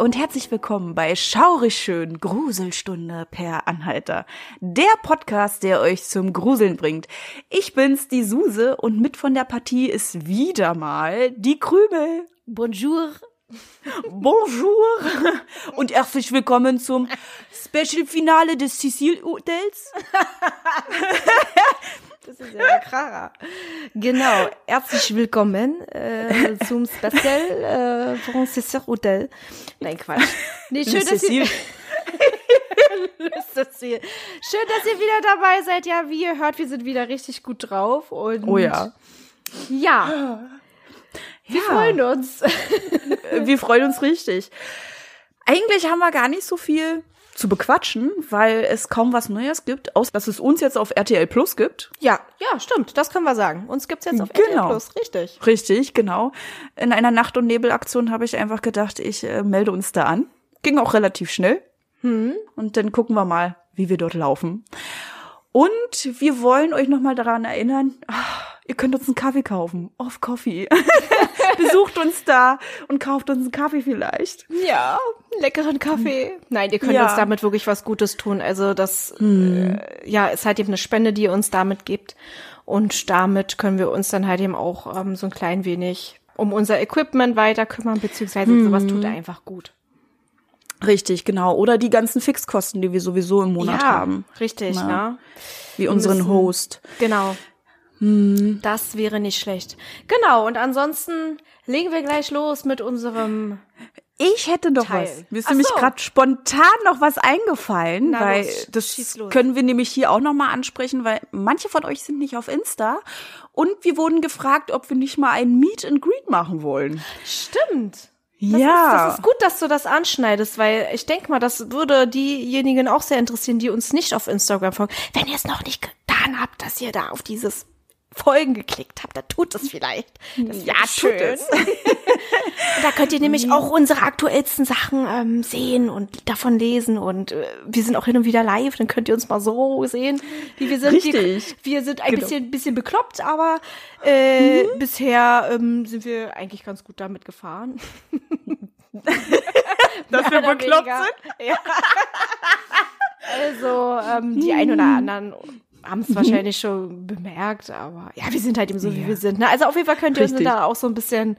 Und herzlich willkommen bei Schaurig schön Gruselstunde per Anhalter. Der Podcast, der euch zum Gruseln bringt. Ich bin's, die Suse und mit von der Partie ist wieder mal die Krümel. Bonjour. Bonjour und herzlich willkommen zum Special Finale des Cecil Hotels. Das ist ja der Kracher. Genau. Herzlich willkommen äh, zum Special äh, Francisser Hotel. Nein, Quatsch. Nee, schön, dass ihr, schön, dass ihr wieder dabei seid. Ja, wie ihr hört, wir sind wieder richtig gut drauf. Und Oh ja. Ja. Wir freuen uns. Wir freuen uns richtig. Eigentlich haben wir gar nicht so viel zu bequatschen, weil es kaum was Neues gibt, außer dass es uns jetzt auf RTL Plus gibt. Ja, ja, stimmt. Das können wir sagen. Uns gibt's jetzt auf RTL Genau. Plus. Richtig. Richtig, genau. In einer Nacht- und Nebelaktion habe ich einfach gedacht, ich äh, melde uns da an. Ging auch relativ schnell. Und dann gucken wir mal, wie wir dort laufen. Und wir wollen euch nochmal daran erinnern, ah, ihr könnt uns einen Kaffee kaufen. Off Coffee. Besucht uns da und kauft uns einen Kaffee vielleicht. Ja, leckeren Kaffee. Nein, ihr könnt Ja. uns damit wirklich was Gutes tun. Also das, äh, ja, ist halt eben eine Spende, die ihr uns damit gibt. Und damit können wir uns dann halt eben auch ähm, so ein klein wenig um unser Equipment weiter kümmern, beziehungsweise sowas tut einfach gut. Richtig, genau. Oder die ganzen Fixkosten, die wir sowieso im Monat haben. richtig, Na. ne? Wie unseren müssen- Host. Genau. Hm. Das wäre nicht schlecht. Genau, und ansonsten legen wir gleich los mit unserem Ich hätte noch Teil. was. Mir ist Ach nämlich so. gerade spontan noch was eingefallen, Na weil los, das können wir nämlich hier auch noch mal ansprechen, weil manche von euch sind nicht auf Insta und wir wurden gefragt, ob wir nicht mal ein Meet and Greet machen wollen. Stimmt. Das ja, Ist, das ist gut, dass du das anschneidest, weil ich denke mal, das würde diejenigen auch sehr interessieren, die uns nicht auf Instagram folgen. Wenn ihr es noch nicht getan habt, dass ihr da auf dieses Folgen geklickt habt, dann tut es vielleicht. Das Ja, wäre tut schön. da könnt ihr nämlich auch unsere aktuellsten Sachen ähm, sehen und davon lesen. Und äh, wir sind auch hin und wieder live, dann könnt ihr uns mal so sehen, wie wir sind. Richtig. Wir, wir sind ein Genau. bisschen, bisschen bekloppt, aber äh, bisher ähm, sind wir eigentlich ganz gut damit gefahren. dass wir bekloppt weniger. sind. Ja. Also, ähm, die ein oder anderen haben es wahrscheinlich schon bemerkt, aber ja, wir sind halt eben so, wie wir sind. Ne? Also auf jeden Fall könnt ihr uns da auch so ein bisschen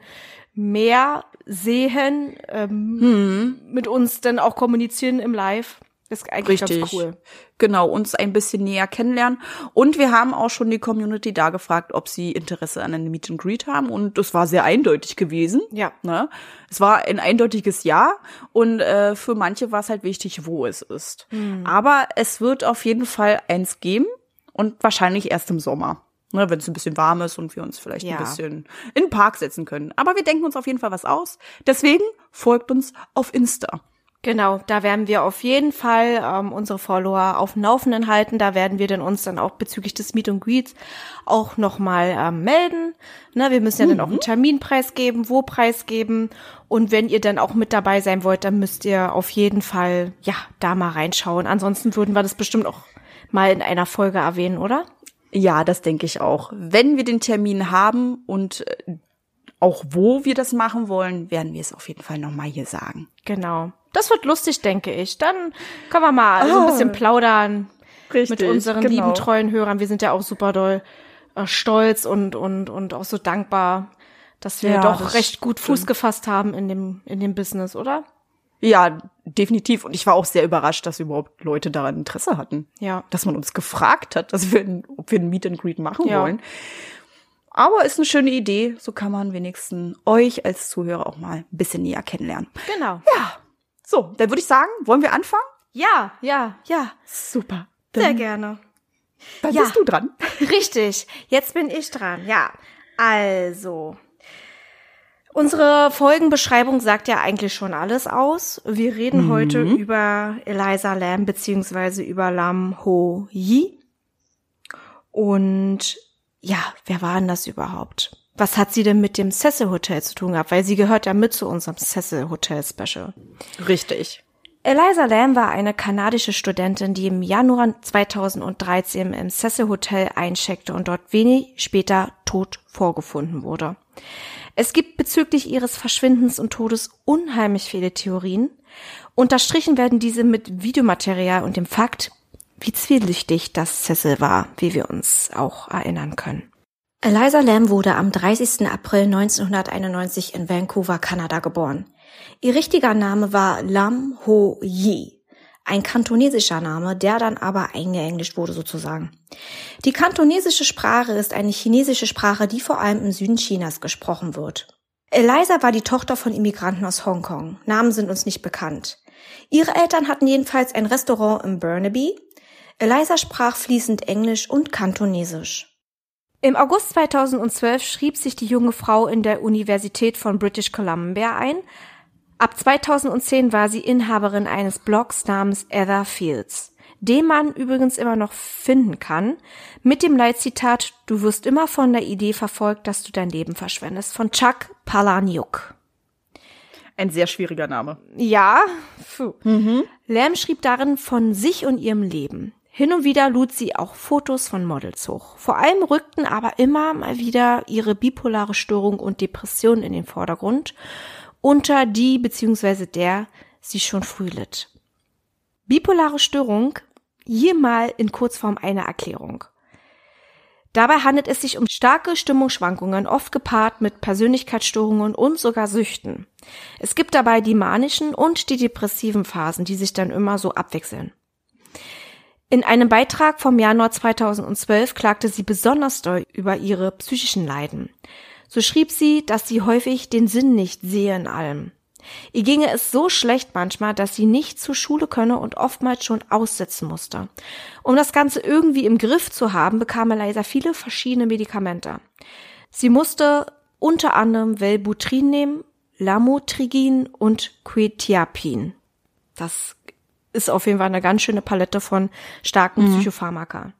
mehr sehen, ähm, mit uns dann auch kommunizieren im Live. Ist eigentlich Richtig. ganz cool. Genau, uns ein bisschen näher kennenlernen. Und wir haben auch schon die Community da gefragt, ob sie Interesse an einem Meet and Greet haben. Und das war sehr eindeutig gewesen. Ja. Ne? Es war ein eindeutiges Ja. Und äh, für manche war es halt wichtig, wo es ist. Hm. Aber es wird auf jeden Fall eins geben. Und wahrscheinlich erst im Sommer. Ne, wenn es ein bisschen warm ist und wir uns vielleicht Ja. ein bisschen in den Park setzen können. Aber wir denken uns auf jeden Fall was aus. Deswegen folgt uns auf Insta. Genau, da werden wir auf jeden Fall ähm, unsere Follower auf dem Laufenden halten. Da werden wir dann uns dann auch bezüglich des Meet and Greets auch nochmal ähm, melden. Ne, wir müssen ja dann auch einen Termin preisgeben, wo preisgeben. Und wenn ihr dann auch mit dabei sein wollt, dann müsst ihr auf jeden Fall, ja, da mal reinschauen. Ansonsten würden wir das bestimmt auch mal in einer Folge erwähnen, oder? Ja, das denke ich auch. Wenn wir den Termin haben und äh, auch wo wir das machen wollen, werden wir es auf jeden Fall nochmal hier sagen. Genau. Das wird lustig, denke ich. Dann können wir mal so ein bisschen plaudern. mit unseren genau. lieben treuen Hörern. Wir sind ja auch super doll äh, stolz und und und auch so dankbar, dass wir Ja, doch das recht gut Fuß gefasst haben in dem in dem Business, oder? Ja, definitiv. Und ich war auch sehr überrascht, dass überhaupt Leute daran Interesse hatten. Ja. Dass man uns gefragt hat, dass wir, ob wir ein Meet and Greet machen Ja. wollen. Aber ist eine schöne Idee. So kann man wenigstens euch als Zuhörer auch mal ein bisschen näher kennenlernen. Genau. So, dann würde ich sagen, wollen wir anfangen? Ja, ja, ja. Super. Sehr Dann, gerne. dann Ja. bist du dran. Richtig. Jetzt bin ich dran. Ja. Also. Unsere Folgenbeschreibung sagt ja eigentlich schon alles aus. Wir reden heute über Eliza Lam beziehungsweise über Lam Ho Yi. Und ja, wer war denn das überhaupt? Was hat sie denn mit dem Cecil Hotel zu tun gehabt? Weil sie gehört ja mit zu unserem Cecil Hotel Special. Richtig. Eliza Lamb war eine kanadische Studentin, die im Januar 2013 im Cecil Hotel eincheckte und dort wenig später tot vorgefunden wurde. Es gibt bezüglich ihres Verschwindens und Todes unheimlich viele Theorien. Unterstrichen werden diese mit Videomaterial und dem Fakt, wie zwielichtig das Cecil war, wie wir uns auch erinnern können. Eliza Lamb wurde am 30. April 1991 in Vancouver, Kanada geboren. Ihr richtiger Name war Lam Ho Yi, ein kantonesischer Name, der dann aber eingeenglischt wurde sozusagen. Die kantonesische Sprache ist eine chinesische Sprache, die vor allem im Süden Chinas gesprochen wird. Eliza war die Tochter von Immigranten aus Hongkong. Namen sind uns nicht bekannt. Ihre Eltern hatten jedenfalls ein Restaurant in Burnaby. Eliza sprach fließend Englisch und Kantonesisch. Im August 2012 schrieb sich die junge Frau in der Universität von British Columbia ein. Ab 2010 war sie Inhaberin eines Blogs namens Ether Fields, den man übrigens immer noch finden kann, mit dem Leitzitat Du wirst immer von der Idee verfolgt, dass du dein Leben verschwendest, von Chuck Palahniuk. Ein sehr schwieriger Name. Ja, puh. Mhm. Lamb schrieb darin von sich und ihrem Leben. Hin und wieder lud sie auch Fotos von Models hoch. Vor allem rückten aber immer mal wieder ihre bipolare Störung und Depression in den Vordergrund, unter die bzw. der sie schon früh litt. Bipolare Störung, hier mal in Kurzform eine Erklärung. Dabei handelt es sich um starke Stimmungsschwankungen, oft gepaart mit Persönlichkeitsstörungen und sogar Süchten. Es gibt dabei die manischen und die depressiven Phasen, die sich dann immer so abwechseln. In einem Beitrag vom Januar 2012 klagte sie besonders doll über ihre psychischen Leiden. So schrieb sie, dass sie häufig den Sinn nicht sehe in allem. Ihr ginge es so schlecht manchmal, dass sie nicht zur Schule könne und oftmals schon aussetzen musste. Um das Ganze irgendwie im Griff zu haben, bekam Eliza viele verschiedene Medikamente. Sie musste unter anderem Velbutrin nehmen, Lamotrigin und Quetiapin. Das ist auf jeden Fall eine ganz schöne Palette von starken mhm. Psychopharmaka.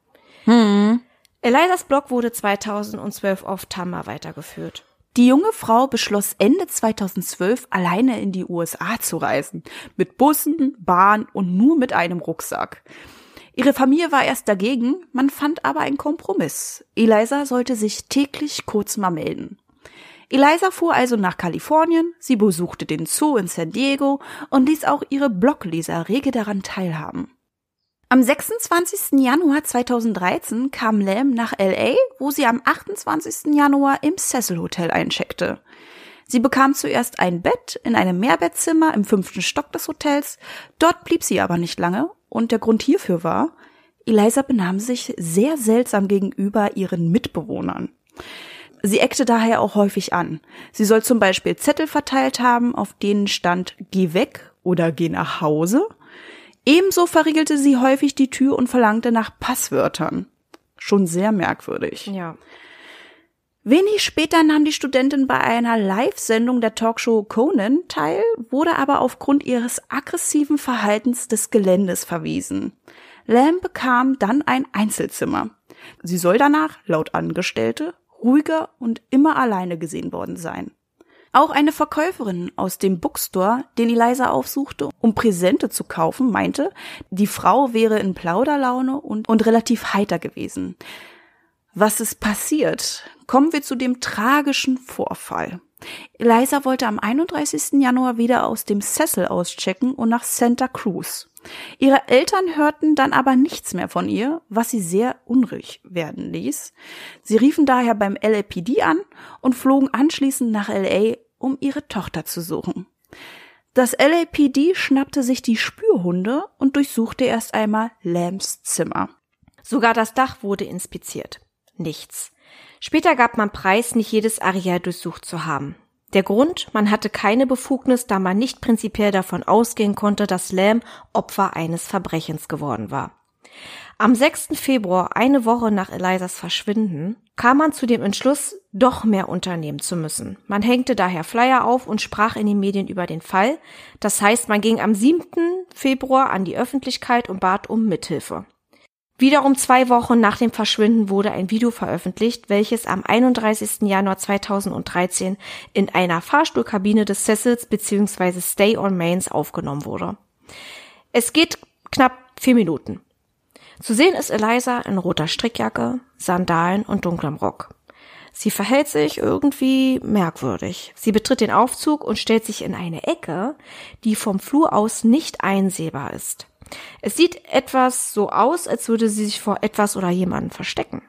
Mhm. Elizas Blog wurde 2012 auf Tumblr weitergeführt. Die junge Frau beschloss Ende 2012 alleine in die USA zu reisen. Mit Bussen, Bahn und nur mit einem Rucksack. Ihre Familie war erst dagegen, man fand aber einen Kompromiss. Eliza sollte sich täglich kurz mal melden. Eliza fuhr also nach Kalifornien, sie besuchte den Zoo in San Diego und ließ auch ihre Blogleser rege daran teilhaben. Am 26. Januar 2013 kam Lamb nach LA, wo sie am 28. Januar im Cecil Hotel eincheckte. Sie bekam zuerst ein Bett in einem Mehrbettzimmer im fünften Stock des Hotels. Dort blieb sie aber nicht lange und der Grund hierfür war, Eliza benahm sich sehr seltsam gegenüber ihren Mitbewohnern. Sie eckte daher auch häufig an. Sie soll zum Beispiel Zettel verteilt haben, auf denen stand Geh weg oder Geh nach Hause. Ebenso verriegelte sie häufig die Tür und verlangte nach Passwörtern. Schon sehr merkwürdig. Ja. Wenig später nahm die Studentin bei einer Live-Sendung der Talkshow Conan teil, wurde aber aufgrund ihres aggressiven Verhaltens des Geländes verwiesen. Lamb bekam dann ein Einzelzimmer. Sie soll danach, laut Angestellte, ruhiger und immer alleine gesehen worden sein. Auch eine Verkäuferin aus dem Bookstore, den Eliza aufsuchte, um Präsente zu kaufen, meinte, die Frau wäre in Plauderlaune und, und relativ heiter gewesen. Was ist passiert? Kommen wir zu dem tragischen Vorfall. Eliza wollte am 31. Januar wieder aus dem Cecil auschecken und nach Santa Cruz. Ihre Eltern hörten dann aber nichts mehr von ihr, was sie sehr unruhig werden ließ. Sie riefen daher beim LAPD an und flogen anschließend nach LA, um ihre Tochter zu suchen. Das LAPD schnappte sich die Spürhunde und durchsuchte erst einmal Lambs Zimmer. Sogar das Dach wurde inspiziert. Nichts. Später gab man preis, nicht jedes Areal durchsucht zu haben. Der Grund, man hatte keine Befugnis, da man nicht prinzipiell davon ausgehen konnte, dass Lamb Opfer eines Verbrechens geworden war. Am 6. Februar, eine Woche nach Elisas Verschwinden, kam man zu dem Entschluss, doch mehr unternehmen zu müssen. Man hängte daher Flyer auf und sprach in den Medien über den Fall. Das heißt, man ging am 7. Februar an die Öffentlichkeit und bat um Mithilfe. Wiederum zwei Wochen nach dem Verschwinden wurde ein Video veröffentlicht, welches am 31. Januar 2013 in einer Fahrstuhlkabine des Cecils bzw. Stay on Mains aufgenommen wurde. Es geht knapp vier Minuten. Zu sehen ist Eliza in roter Strickjacke, Sandalen und dunklem Rock. Sie verhält sich irgendwie merkwürdig. Sie betritt den Aufzug und stellt sich in eine Ecke, die vom Flur aus nicht einsehbar ist. Es sieht etwas so aus, als würde sie sich vor etwas oder jemandem verstecken.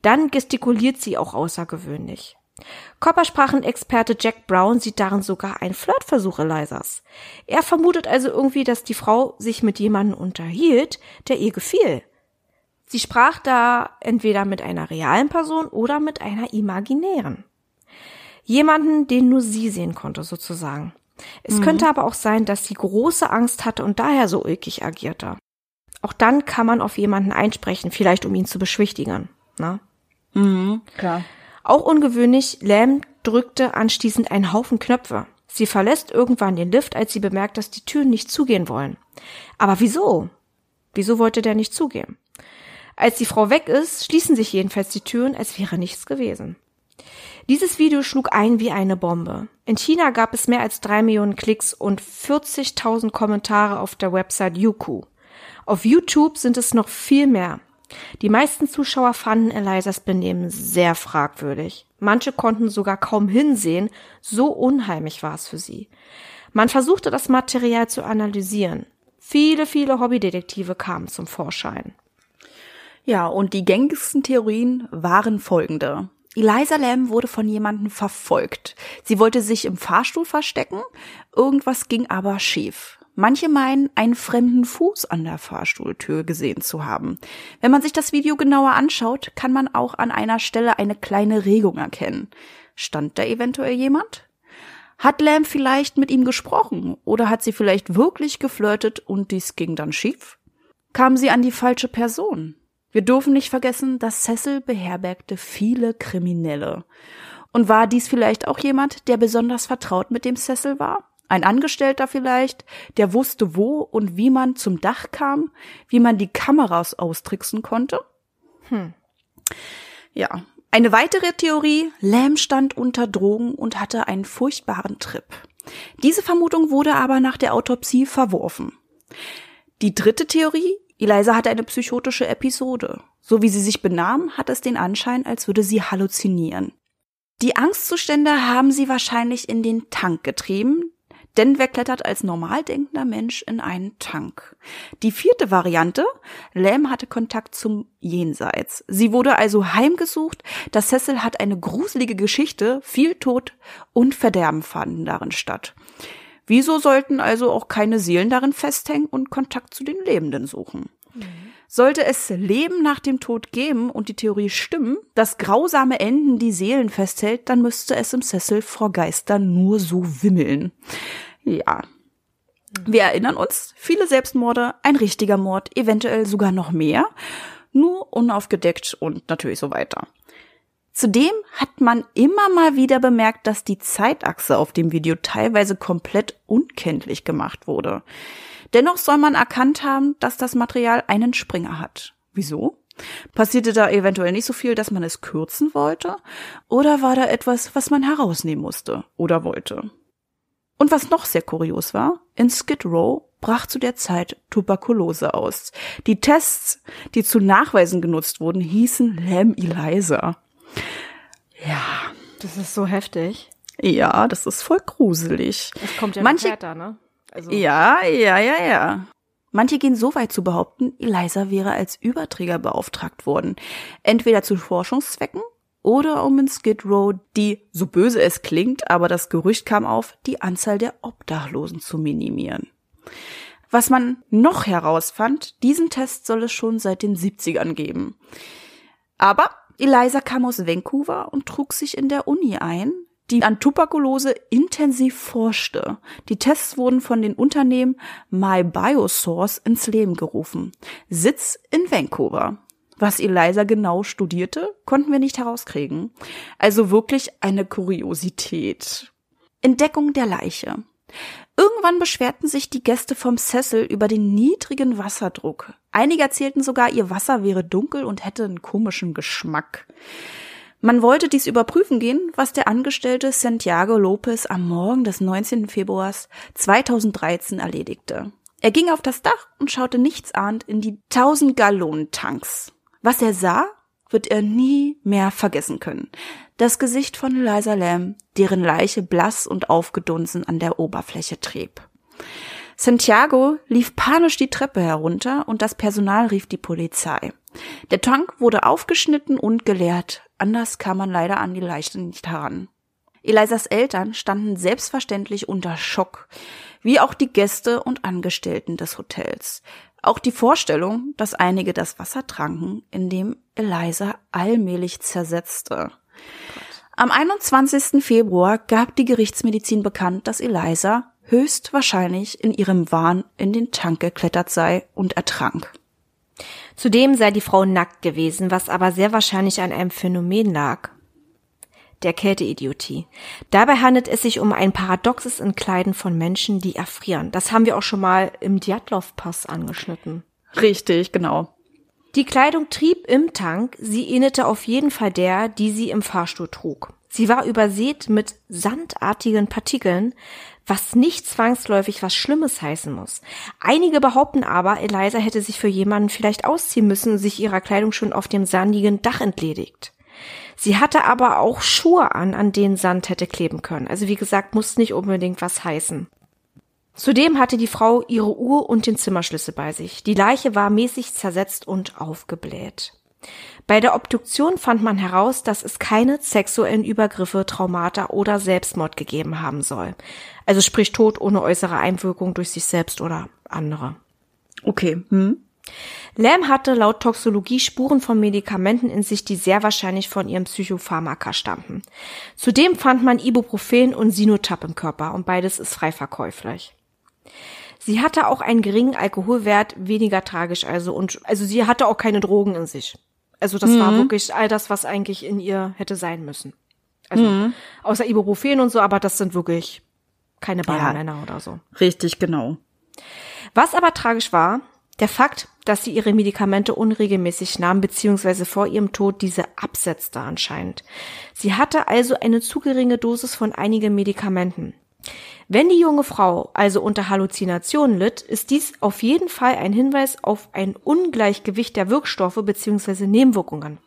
Dann gestikuliert sie auch außergewöhnlich. Körpersprachenexperte Jack Brown sieht darin sogar einen Flirtversuch Elisas. Er vermutet also irgendwie, dass die Frau sich mit jemandem unterhielt, der ihr gefiel. Sie sprach da entweder mit einer realen Person oder mit einer imaginären. Jemanden, den nur sie sehen konnte, sozusagen. Es mhm. könnte aber auch sein, dass sie große Angst hatte und daher so ulkig agierte. Auch dann kann man auf jemanden einsprechen, vielleicht um ihn zu beschwichtigen. Ne? Mhm, klar. Auch ungewöhnlich, Lam drückte anschließend einen Haufen Knöpfe. Sie verlässt irgendwann den Lift, als sie bemerkt, dass die Türen nicht zugehen wollen. Aber wieso? Wieso wollte der nicht zugehen? Als die Frau weg ist, schließen sich jedenfalls die Türen, als wäre nichts gewesen. Dieses Video schlug ein wie eine Bombe. In China gab es mehr als drei Millionen Klicks und 40.000 Kommentare auf der Website Youku. Auf YouTube sind es noch viel mehr. Die meisten Zuschauer fanden Elisas Benehmen sehr fragwürdig. Manche konnten sogar kaum hinsehen, so unheimlich war es für sie. Man versuchte das Material zu analysieren. Viele, viele Hobbydetektive kamen zum Vorschein. Ja, und die gängigsten Theorien waren folgende. Eliza Lam wurde von jemandem verfolgt. Sie wollte sich im Fahrstuhl verstecken, irgendwas ging aber schief. Manche meinen, einen fremden Fuß an der Fahrstuhltür gesehen zu haben. Wenn man sich das Video genauer anschaut, kann man auch an einer Stelle eine kleine Regung erkennen. Stand da eventuell jemand? Hat Lam vielleicht mit ihm gesprochen oder hat sie vielleicht wirklich geflirtet und dies ging dann schief? Kam sie an die falsche Person? Wir dürfen nicht vergessen, dass Cecil beherbergte viele Kriminelle. Und war dies vielleicht auch jemand, der besonders vertraut mit dem Cecil war? Ein Angestellter vielleicht, der wusste, wo und wie man zum Dach kam, wie man die Kameras austricksen konnte? Hm. Ja. Eine weitere Theorie, Lamb stand unter Drogen und hatte einen furchtbaren Trip. Diese Vermutung wurde aber nach der Autopsie verworfen. Die dritte Theorie, Eliza hatte eine psychotische Episode. So wie sie sich benahm, hat es den Anschein, als würde sie halluzinieren. Die Angstzustände haben sie wahrscheinlich in den Tank getrieben, denn wer klettert als normal denkender Mensch in einen Tank? Die vierte Variante, Lam hatte Kontakt zum Jenseits. Sie wurde also heimgesucht, das Cecil hat eine gruselige Geschichte, viel Tod und Verderben fanden darin statt. Wieso sollten also auch keine Seelen darin festhängen und Kontakt zu den Lebenden suchen? Mhm. Sollte es Leben nach dem Tod geben und die Theorie stimmen, dass grausame Enden die Seelen festhält, dann müsste es im Sessel vor Geistern nur so wimmeln. Ja. Wir erinnern uns, viele Selbstmorde, ein richtiger Mord, eventuell sogar noch mehr, nur unaufgedeckt und natürlich so weiter. Zudem hat man immer mal wieder bemerkt, dass die Zeitachse auf dem Video teilweise komplett unkenntlich gemacht wurde. Dennoch soll man erkannt haben, dass das Material einen Springer hat. Wieso? Passierte da eventuell nicht so viel, dass man es kürzen wollte? Oder war da etwas, was man herausnehmen musste oder wollte? Und was noch sehr kurios war, in Skid Row brach zu der Zeit Tuberkulose aus. Die Tests, die zu Nachweisen genutzt wurden, hießen Lam Eliza. Ja. Das ist so heftig. Ja, das ist voll gruselig. Das kommt ja Manche, später, ne? Also. Ja, ja, ja, ja. Manche gehen so weit zu behaupten, Eliza wäre als Überträger beauftragt worden. Entweder zu Forschungszwecken oder um in Skid Row die, so böse es klingt, aber das Gerücht kam auf, die Anzahl der Obdachlosen zu minimieren. Was man noch herausfand, diesen Test soll es schon seit den 70ern geben. Aber Eliza kam aus Vancouver und trug sich in der Uni ein, die an Tuberkulose intensiv forschte. Die Tests wurden von den Unternehmen MyBiosource ins Leben gerufen. Sitz in Vancouver. Was Eliza genau studierte, konnten wir nicht herauskriegen. Also wirklich eine Kuriosität. Entdeckung der Leiche. Irgendwann beschwerten sich die Gäste vom Sessel über den niedrigen Wasserdruck. Einige erzählten sogar, ihr Wasser wäre dunkel und hätte einen komischen Geschmack. Man wollte dies überprüfen gehen, was der Angestellte Santiago Lopez am Morgen des 19. Februars 2013 erledigte. Er ging auf das Dach und schaute nichtsahnd in die 1000 Gallonen Tanks. Was er sah, wird er nie mehr vergessen können. Das Gesicht von Eliza Lamb, deren Leiche blass und aufgedunsen an der Oberfläche trieb. Santiago lief panisch die Treppe herunter und das Personal rief die Polizei. Der Tank wurde aufgeschnitten und geleert. Anders kam man leider an die Leiche nicht heran. Elisas Eltern standen selbstverständlich unter Schock, wie auch die Gäste und Angestellten des Hotels. Auch die Vorstellung, dass einige das Wasser tranken, in dem Eliza allmählich zersetzte. Am 21. Februar gab die Gerichtsmedizin bekannt, dass Eliza höchstwahrscheinlich in ihrem Wahn in den Tank geklettert sei und ertrank. Zudem sei die Frau nackt gewesen, was aber sehr wahrscheinlich an einem Phänomen lag. Der Kälteidiotie. Dabei handelt es sich um ein paradoxes Entkleiden von Menschen, die erfrieren. Das haben wir auch schon mal im Djatlov-Pass angeschnitten. Richtig, genau. Die Kleidung trieb im Tank, sie ähnelte auf jeden Fall der, die sie im Fahrstuhl trug. Sie war übersät mit sandartigen Partikeln, was nicht zwangsläufig was Schlimmes heißen muss. Einige behaupten aber, Eliza hätte sich für jemanden vielleicht ausziehen müssen und sich ihrer Kleidung schon auf dem sandigen Dach entledigt. Sie hatte aber auch Schuhe an, an denen Sand hätte kleben können. Also wie gesagt, muss nicht unbedingt was heißen. Zudem hatte die Frau ihre Uhr und den Zimmerschlüssel bei sich. Die Leiche war mäßig zersetzt und aufgebläht. Bei der Obduktion fand man heraus, dass es keine sexuellen Übergriffe, Traumata oder Selbstmord gegeben haben soll. Also sprich Tod ohne äußere Einwirkung durch sich selbst oder andere. Okay. Hm. Lamb hatte laut Toxologie Spuren von Medikamenten in sich, die sehr wahrscheinlich von ihrem Psychopharmaka stammten. Zudem fand man Ibuprofen und Sinotap im Körper und beides ist frei verkäuflich. Sie hatte auch einen geringen Alkoholwert, weniger tragisch also und also sie hatte auch keine Drogen in sich. Also das mhm. war wirklich all das, was eigentlich in ihr hätte sein müssen. Also mhm. außer Ibuprofen und so, aber das sind wirklich keine Ballermänner ja, oder so. Richtig, genau. Was aber tragisch war, der Fakt, dass sie ihre Medikamente unregelmäßig nahm, beziehungsweise vor ihrem Tod diese absetzte anscheinend. Sie hatte also eine zu geringe Dosis von einigen Medikamenten. Wenn die junge Frau also unter Halluzinationen litt, ist dies auf jeden Fall ein Hinweis auf ein Ungleichgewicht der Wirkstoffe bzw. Nebenwirkungen.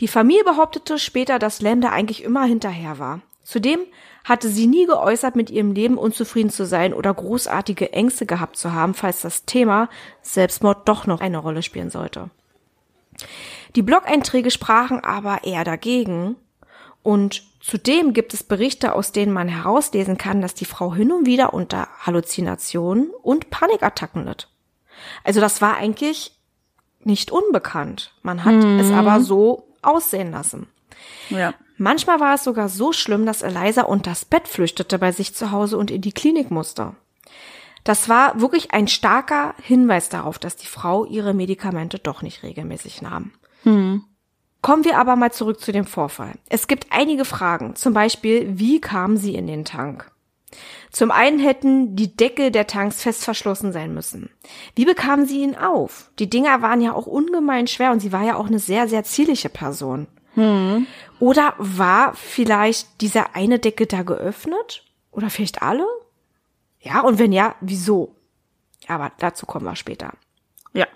Die Familie behauptete später, dass Lambda eigentlich immer hinterher war. Zudem hatte sie nie geäußert, mit ihrem Leben unzufrieden zu sein oder großartige Ängste gehabt zu haben, falls das Thema Selbstmord doch noch eine Rolle spielen sollte. Die Blog-Einträge sprachen aber eher dagegen und Zudem gibt es Berichte, aus denen man herauslesen kann, dass die Frau hin und wieder unter Halluzinationen und Panikattacken litt. Also das war eigentlich nicht unbekannt. Man hat mhm. es aber so aussehen lassen. Ja. Manchmal war es sogar so schlimm, dass Eliza unter das Bett flüchtete bei sich zu Hause und in die Klinik musste. Das war wirklich ein starker Hinweis darauf, dass die Frau ihre Medikamente doch nicht regelmäßig nahm. Mhm. Kommen wir aber mal zurück zu dem Vorfall. Es gibt einige Fragen, zum Beispiel, wie kam sie in den Tank? Zum einen hätten die Deckel der Tanks fest verschlossen sein müssen. Wie bekamen sie ihn auf? Die Dinger waren ja auch ungemein schwer und sie war ja auch eine sehr, sehr zierliche Person. Hm. Oder war vielleicht dieser eine Deckel da geöffnet? Oder vielleicht alle? Ja, und wenn ja, wieso? Aber dazu kommen wir später. Ja.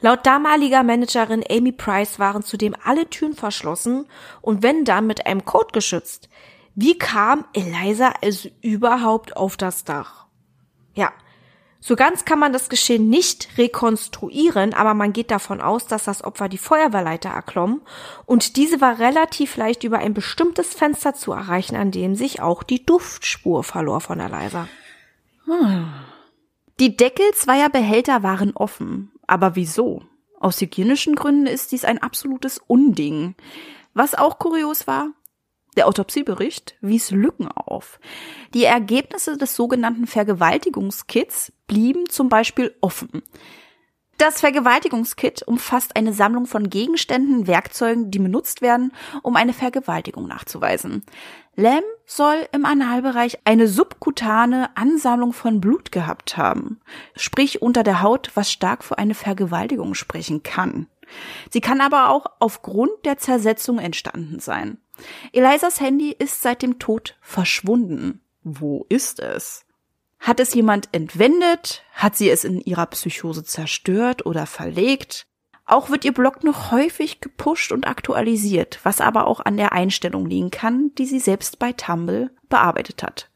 Laut damaliger Managerin Amy Price waren zudem alle Türen verschlossen und wenn dann mit einem Code geschützt. Wie kam Eliza also überhaupt auf das Dach? Ja, so ganz kann man das Geschehen nicht rekonstruieren, aber man geht davon aus, dass das Opfer die Feuerwehrleiter erklomm und diese war relativ leicht über ein bestimmtes Fenster zu erreichen, an dem sich auch die Duftspur verlor von Eliza. Hm. Die Deckel zweier Behälter waren offen. Aber wieso? Aus hygienischen Gründen ist dies ein absolutes Unding. Was auch kurios war, der Autopsiebericht wies Lücken auf. Die Ergebnisse des sogenannten Vergewaltigungskits blieben zum Beispiel offen. Das Vergewaltigungskit umfasst eine Sammlung von Gegenständen, Werkzeugen, die benutzt werden, um eine Vergewaltigung nachzuweisen. Lamb soll im Analbereich eine subkutane Ansammlung von Blut gehabt haben, sprich unter der Haut, was stark für eine Vergewaltigung sprechen kann. Sie kann aber auch aufgrund der Zersetzung entstanden sein. Elisas Handy ist seit dem Tod verschwunden. Wo ist es? Hat es jemand entwendet? Hat sie es in ihrer Psychose zerstört oder verlegt? Auch wird ihr Blog noch häufig gepusht und aktualisiert, was aber auch an der Einstellung liegen kann, die sie selbst bei Tumble bearbeitet hat.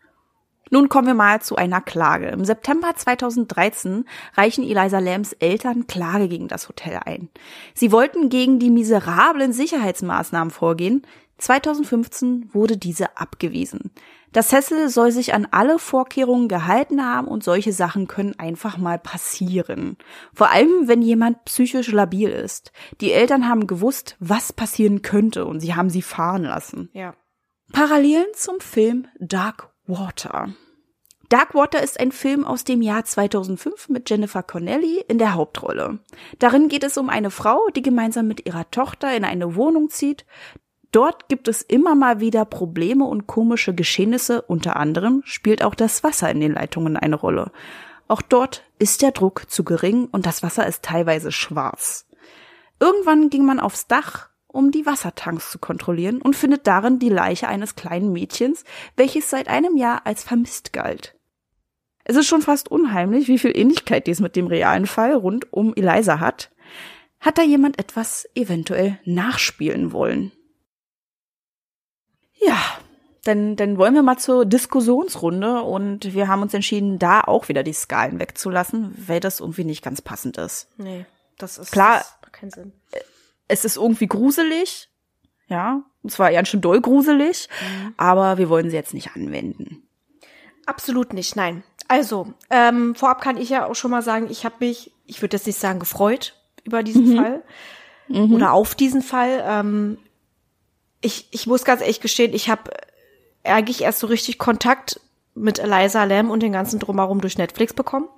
Nun kommen wir mal zu einer Klage. Im September 2013 reichen Eliza Lambs Eltern Klage gegen das Hotel ein. Sie wollten gegen die miserablen Sicherheitsmaßnahmen vorgehen. 2015 wurde diese abgewiesen. Das Hessel soll sich an alle Vorkehrungen gehalten haben und solche Sachen können einfach mal passieren. Vor allem, wenn jemand psychisch labil ist. Die Eltern haben gewusst, was passieren könnte und sie haben sie fahren lassen. Ja. Parallelen zum Film Dark Water. Dark Water ist ein Film aus dem Jahr 2005 mit Jennifer Connelly in der Hauptrolle. Darin geht es um eine Frau, die gemeinsam mit ihrer Tochter in eine Wohnung zieht. Dort gibt es immer mal wieder Probleme und komische Geschehnisse, unter anderem spielt auch das Wasser in den Leitungen eine Rolle. Auch dort ist der Druck zu gering und das Wasser ist teilweise schwarz. Irgendwann ging man aufs Dach um die Wassertanks zu kontrollieren und findet darin die Leiche eines kleinen Mädchens, welches seit einem Jahr als vermisst galt. Es ist schon fast unheimlich, wie viel Ähnlichkeit dies mit dem realen Fall rund um Eliza hat. Hat da jemand etwas eventuell nachspielen wollen? Ja, dann, dann wollen wir mal zur Diskussionsrunde und wir haben uns entschieden, da auch wieder die Skalen wegzulassen, weil das irgendwie nicht ganz passend ist. Nee, das ist Klar, das macht keinen Sinn. es ist irgendwie gruselig, ja, und zwar ganz schön doll gruselig, aber wir wollen sie jetzt nicht anwenden. Absolut nicht, nein. Also, ähm, vorab kann ich ja auch schon mal sagen, ich habe mich, ich würde jetzt nicht sagen gefreut über diesen Fall oder auf diesen Fall. Ähm, ich, ich muss ganz ehrlich gestehen, ich habe eigentlich erst so richtig Kontakt mit Eliza Lamb und den ganzen Drumherum durch Netflix bekommen.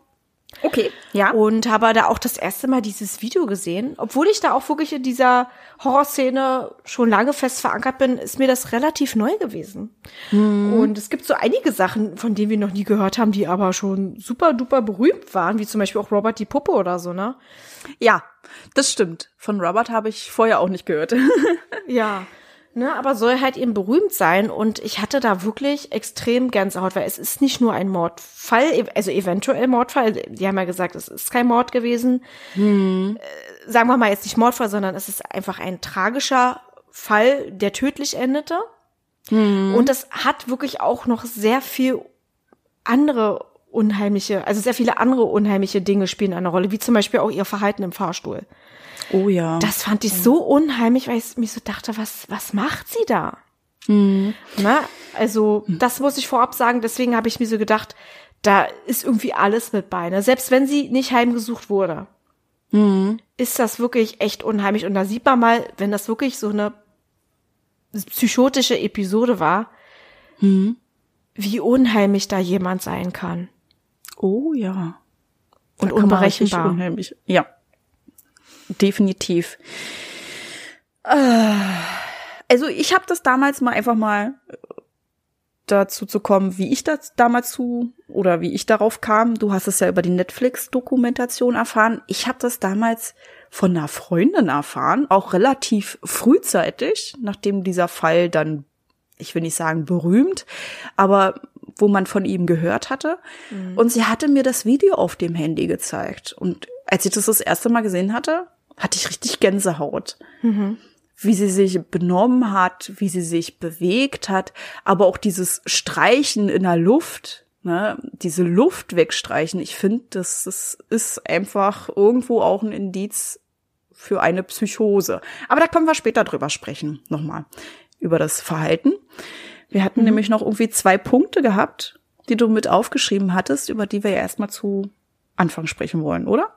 Okay, ja. Und habe da auch das erste Mal dieses Video gesehen. Obwohl ich da auch wirklich in dieser Horrorszene schon lange fest verankert bin, ist mir das relativ neu gewesen. Und es gibt so einige Sachen, von denen wir noch nie gehört haben, die aber schon super duper berühmt waren, wie zum Beispiel auch Robert die Puppe oder so, ne? Ja, das stimmt. Von Robert habe ich vorher auch nicht gehört. Ja. Ne, aber soll halt eben berühmt sein und ich hatte da wirklich extrem Gänsehaut, weil es ist nicht nur ein Mordfall, also eventuell Mordfall, die haben ja gesagt, es ist kein Mord gewesen. Äh, sagen wir mal jetzt nicht Mordfall, sondern es ist einfach ein tragischer Fall, der tödlich endete. Und das hat wirklich auch noch sehr viel andere unheimliche, also sehr viele andere unheimliche Dinge spielen eine Rolle, wie zum Beispiel auch ihr Verhalten im Fahrstuhl. Oh ja. Das fand ich so unheimlich, weil ich mir so dachte, was, was macht sie da? Na, also, das muss ich vorab sagen, deswegen habe ich mir so gedacht, da ist irgendwie alles mit bei. Ne? Selbst wenn sie nicht heimgesucht wurde, ist das wirklich echt unheimlich. Und da sieht man mal, wenn das wirklich so eine psychotische Episode war, wie unheimlich da jemand sein kann. Oh ja. Und unberechenbar. Unheimlich. Ja. Definitiv. Äh, Also ich habe das damals mal einfach mal äh, dazu zu kommen, wie ich das damals zu oder wie ich darauf kam. Du hast es ja über die Netflix-Dokumentation erfahren. Ich habe das damals von einer Freundin erfahren, auch relativ frühzeitig, nachdem dieser Fall dann, ich will nicht sagen berühmt, aber wo man von ihm gehört hatte. Und sie hatte mir das Video auf dem Handy gezeigt. Und als ich das das erste Mal gesehen hatte, hatte ich richtig Gänsehaut wie sie sich benommen hat, wie sie sich bewegt hat, aber auch dieses Streichen in der Luft, ne, diese Luft wegstreichen. Ich finde, das, das ist einfach irgendwo auch ein Indiz für eine Psychose. Aber da können wir später drüber sprechen, nochmal, über das Verhalten. Wir hatten nämlich noch irgendwie zwei Punkte gehabt, die du mit aufgeschrieben hattest, über die wir ja erstmal zu Anfang sprechen wollen, oder?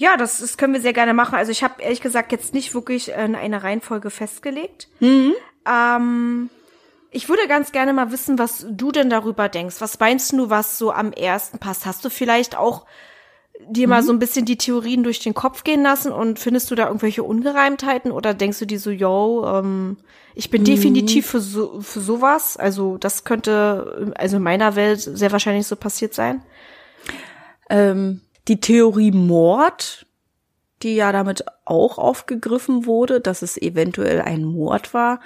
Ja, das, das können wir sehr gerne machen. Also ich habe ehrlich gesagt jetzt nicht wirklich äh, eine Reihenfolge festgelegt. Ähm, ich würde ganz gerne mal wissen, was du denn darüber denkst. Was meinst du, was so am ersten passt? Hast du vielleicht auch dir mal so ein bisschen die Theorien durch den Kopf gehen lassen und findest du da irgendwelche Ungereimtheiten oder denkst du dir so, yo, ähm, ich bin definitiv für so für sowas, also das könnte also in meiner Welt sehr wahrscheinlich so passiert sein. Ähm, die Theorie Mord, die ja damit auch aufgegriffen wurde, dass es eventuell ein Mord war,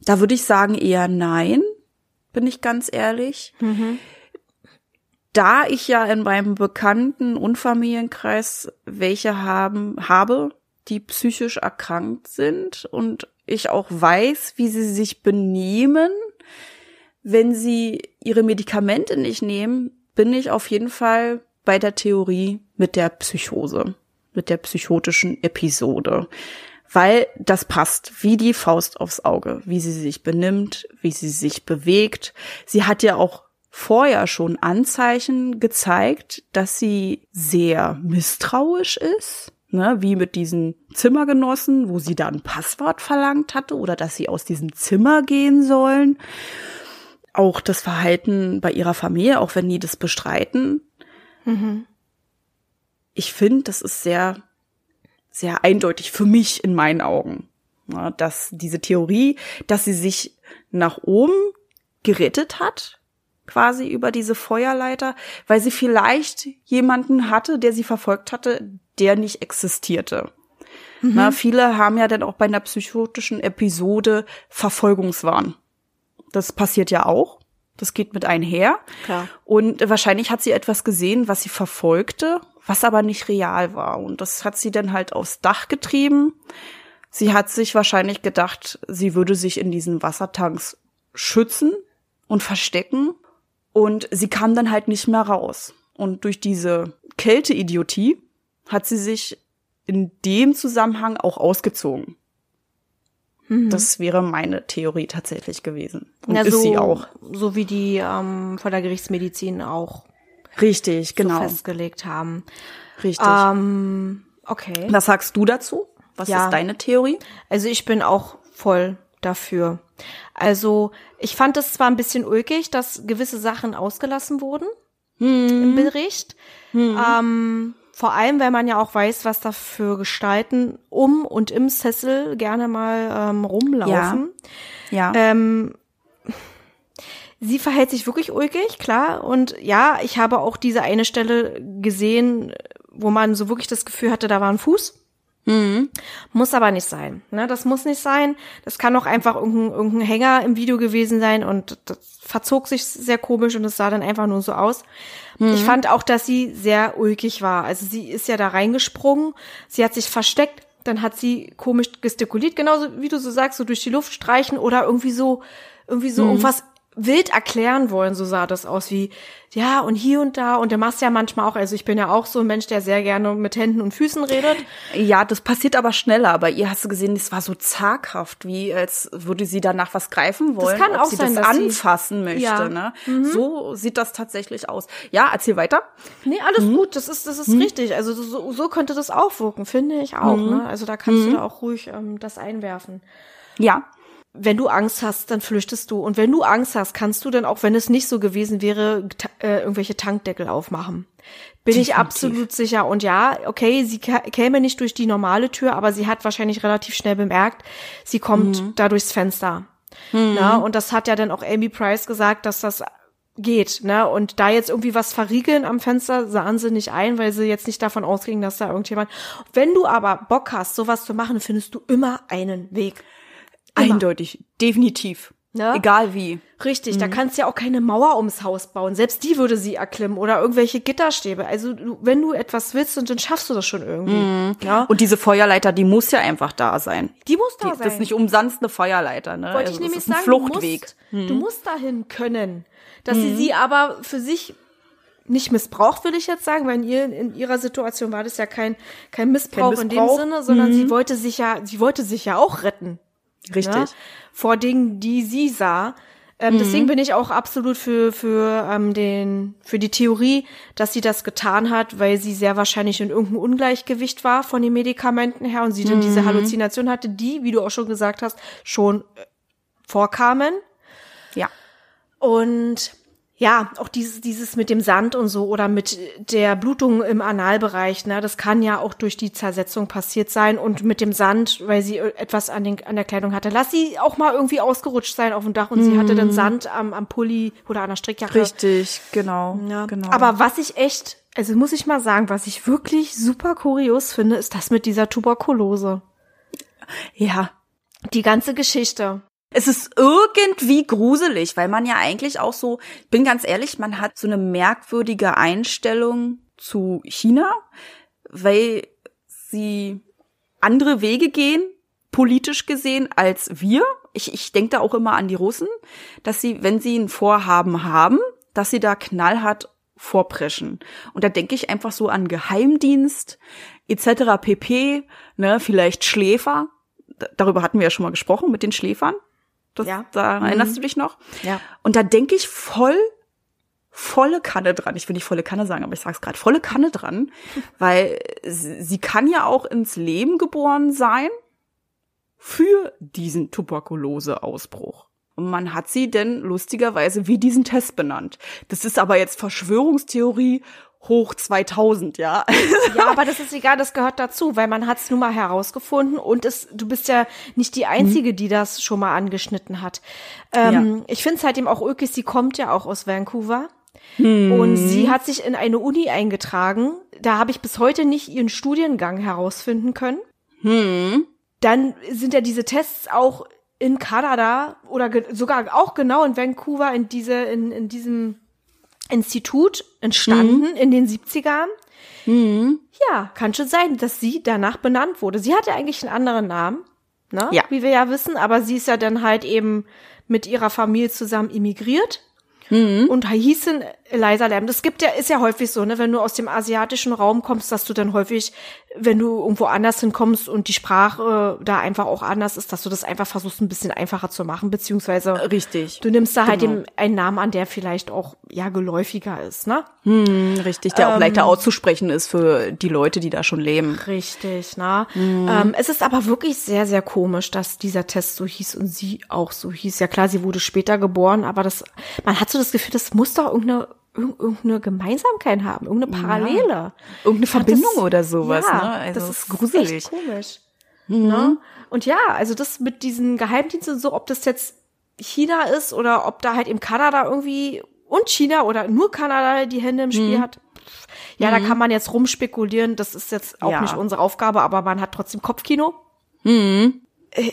da würde ich sagen eher nein, bin ich ganz ehrlich. Mhm. Da ich ja in meinem Bekannten- und Familienkreis welche haben, habe, die psychisch erkrankt sind und ich auch weiß, wie sie sich benehmen, wenn sie ihre Medikamente nicht nehmen, bin ich auf jeden Fall bei der Theorie mit der Psychose, mit der psychotischen Episode. Weil das passt wie die Faust aufs Auge, wie sie sich benimmt, wie sie sich bewegt. Sie hat ja auch vorher schon Anzeichen gezeigt, dass sie sehr misstrauisch ist, ne, wie mit diesen Zimmergenossen, wo sie da ein Passwort verlangt hatte oder dass sie aus diesem Zimmer gehen sollen. Auch das Verhalten bei ihrer Familie, auch wenn die das bestreiten. Mhm. Ich finde, das ist sehr, sehr eindeutig für mich in meinen Augen, ja, dass diese Theorie, dass sie sich nach oben gerettet hat, quasi über diese Feuerleiter, weil sie vielleicht jemanden hatte, der sie verfolgt hatte, der nicht existierte. Mhm. Na, viele haben ja dann auch bei einer psychotischen Episode Verfolgungswahn. Das passiert ja auch. Das geht mit einher. Klar. Und wahrscheinlich hat sie etwas gesehen, was sie verfolgte, was aber nicht real war. Und das hat sie dann halt aufs Dach getrieben. Sie hat sich wahrscheinlich gedacht, sie würde sich in diesen Wassertanks schützen und verstecken. Und sie kam dann halt nicht mehr raus. Und durch diese Kälteidiotie hat sie sich in dem Zusammenhang auch ausgezogen. Mhm. Das wäre meine Theorie tatsächlich gewesen. Und Ja, ist so, sie auch. So wie die ähm, von der Gerichtsmedizin auch Richtig, genau. so festgelegt haben. Richtig. Ähm, okay. Was sagst du dazu? Was Ja. ist deine Theorie? Also ich bin auch voll dafür. Also ich fand es zwar ein bisschen ulkig, dass gewisse Sachen ausgelassen wurden im Bericht. Ähm, vor allem, weil man ja auch weiß, was da für Gestalten um und im Sessel gerne mal ähm, rumlaufen. Ja. Ähm, sie verhält sich wirklich ulkig, klar. Und ja, ich habe auch diese eine Stelle gesehen, wo man so wirklich das Gefühl hatte, da war ein Fuß. Muss aber nicht sein. Ne? Das muss nicht sein. Das kann auch einfach irgendein, irgendein Hänger im Video gewesen sein und das verzog sich sehr komisch und es sah dann einfach nur so aus. Ich fand auch, dass sie sehr ulkig war. Also sie ist ja da reingesprungen, sie hat sich versteckt, dann hat sie komisch gestikuliert, genauso wie du so sagst, so durch die Luft streichen oder irgendwie so, irgendwie so irgendwas wild erklären wollen, so sah das aus, wie, ja, und hier und da, und du machst ja manchmal auch, also ich bin ja auch so ein Mensch, der sehr gerne mit Händen und Füßen redet. Ja, das passiert aber schneller. Bei ihr hast du gesehen, es war so zaghaft, wie als würde sie danach was greifen wollen. kann ob auch sie sein, das dass sie- anfassen möchte. Ja. Ne? So sieht das tatsächlich aus. Ja, erzähl weiter. Nee, alles gut, das ist, das ist richtig. Also so, so könnte das auch wirken, finde ich auch. Ne? Also da kannst du da auch ruhig ähm, das einwerfen. Ja. Wenn du Angst hast, dann flüchtest du. Und wenn du Angst hast, kannst du dann, auch wenn es nicht so gewesen wäre, äh, irgendwelche Tankdeckel aufmachen. Bin ich Definitiv. absolut sicher. Und ja, okay, sie kä- käme nicht durch die normale Tür, aber sie hat wahrscheinlich relativ schnell bemerkt, sie kommt da durchs Fenster. Na, und das hat ja dann auch Amy Price gesagt, dass das geht, ne? Und da jetzt irgendwie was verriegeln am Fenster, sahen sie nicht ein, weil sie jetzt nicht davon ausgingen, dass da irgendjemand. Wenn du aber Bock hast, sowas zu machen, findest du immer einen Weg. Immer. Eindeutig. Definitiv. Ne? Egal wie. Richtig, da kannst du ja auch keine Mauer ums Haus bauen. Selbst die würde sie erklimmen oder irgendwelche Gitterstäbe. Also du, wenn du etwas willst, und dann schaffst du das schon irgendwie. Ja? Und diese Feuerleiter, die muss ja einfach da sein. die muss da Die, sein. das ist nicht umsonst eine Feuerleiter, ne? Wollte Also ich nämlich ist ein sagen, Fluchtweg. Du musst, du musst dahin können. Dass sie sie aber für sich nicht missbraucht, will ich jetzt sagen, weil in, ihr, in ihrer Situation war das ja kein, kein Missbrauch, Kein in dem Missbrauch. Sinne, sondern sie wollte sich ja, sie wollte sich ja auch retten. Richtig. ne? vor Dingen, die sie sah. Ähm, Deswegen bin ich auch absolut für für ähm, den für die Theorie, dass sie das getan hat, weil sie sehr wahrscheinlich in irgendeinem Ungleichgewicht war von den Medikamenten her und sie dann diese Halluzination hatte, die, wie du auch schon gesagt hast, schon äh, vorkamen. Ja. Und ja, auch dieses, dieses mit dem Sand und so oder mit der Blutung im Analbereich, ne, das kann ja auch durch die Zersetzung passiert sein und mit dem Sand, weil sie etwas an, den, an der Kleidung hatte. Lass sie auch mal irgendwie ausgerutscht sein auf dem Dach und mm. sie hatte dann Sand am, am Pulli oder an der Strickjacke. Richtig, genau, ja. genau. Aber was ich echt, also muss ich mal sagen, was ich wirklich super kurios finde, ist das mit dieser Tuberkulose. Ja. Die ganze Geschichte. Es ist irgendwie gruselig, weil man ja eigentlich auch so, bin ganz ehrlich, man hat so eine merkwürdige Einstellung zu China, weil sie andere Wege gehen, politisch gesehen, als wir. Ich, ich denke da auch immer an die Russen, dass sie, wenn sie ein Vorhaben haben, dass sie da knallhart vorpreschen. Und da denke ich einfach so an Geheimdienst etc. pp, ne, vielleicht Schläfer. Darüber hatten wir ja schon mal gesprochen mit den Schläfern. Das, ja. Da erinnerst mhm. du dich noch? Ja. Und da denke ich voll, volle Kanne dran. Ich will nicht volle Kanne sagen, aber ich sage es gerade, volle Kanne dran, weil sie kann ja auch ins Leben geboren sein für diesen Tuberkuloseausbruch. Und man hat sie denn lustigerweise wie diesen Test benannt. Das ist aber jetzt Verschwörungstheorie hoch 2000, ja. ja, aber das ist egal, das gehört dazu, weil man hat es nun mal herausgefunden und es, du bist ja nicht die Einzige, mhm. die das schon mal angeschnitten hat. Ähm, ja. Ich finde es halt eben auch ökig, sie kommt ja auch aus Vancouver. Mhm. Und sie hat sich in eine Uni eingetragen. Da habe ich bis heute nicht ihren Studiengang herausfinden können. Mhm. Dann sind ja diese Tests auch in Kanada oder sogar auch genau in Vancouver in diese in, in diesem Institut entstanden mhm. in den 70ern. Mhm. Ja, kann schon sein, dass sie danach benannt wurde. Sie hatte eigentlich einen anderen Namen, ne? Ja. Wie wir ja wissen, aber sie ist ja dann halt eben mit ihrer Familie zusammen immigriert Mhm. Und hießen Eliza Lam. Das gibt ja, ist ja häufig so, ne, wenn du aus dem asiatischen Raum kommst, dass du dann häufig, wenn du irgendwo anders hinkommst und die Sprache da einfach auch anders ist, dass du das einfach versuchst, ein bisschen einfacher zu machen, beziehungsweise richtig. Du nimmst da halt genau. halt einen Namen an, der vielleicht auch ja geläufiger ist, ne? Hm, richtig, der ähm, auch leichter auszusprechen ist für die Leute, die da schon leben. Richtig, ne? Mhm. Ähm, es ist aber wirklich sehr, sehr komisch, dass dieser Test so hieß und sie auch so hieß. Ja klar, sie wurde später geboren, aber das, man hat so das Gefühl, das muss doch irgendeine irgendeine Gemeinsamkeit haben, irgendeine Parallele. Ja. Irgendeine Verbindung das, oder sowas. Ja, ne? also das ist gruselig. Echt komisch. Mhm. Ne? Und ja, also das mit diesen Geheimdiensten so, ob das jetzt China ist oder ob da halt im Kanada irgendwie und China oder nur Kanada die Hände im Spiel mhm. hat. Ja, mhm. da kann man jetzt rumspekulieren. Das ist jetzt auch ja. nicht unsere Aufgabe, aber man hat trotzdem Kopfkino. Mhm.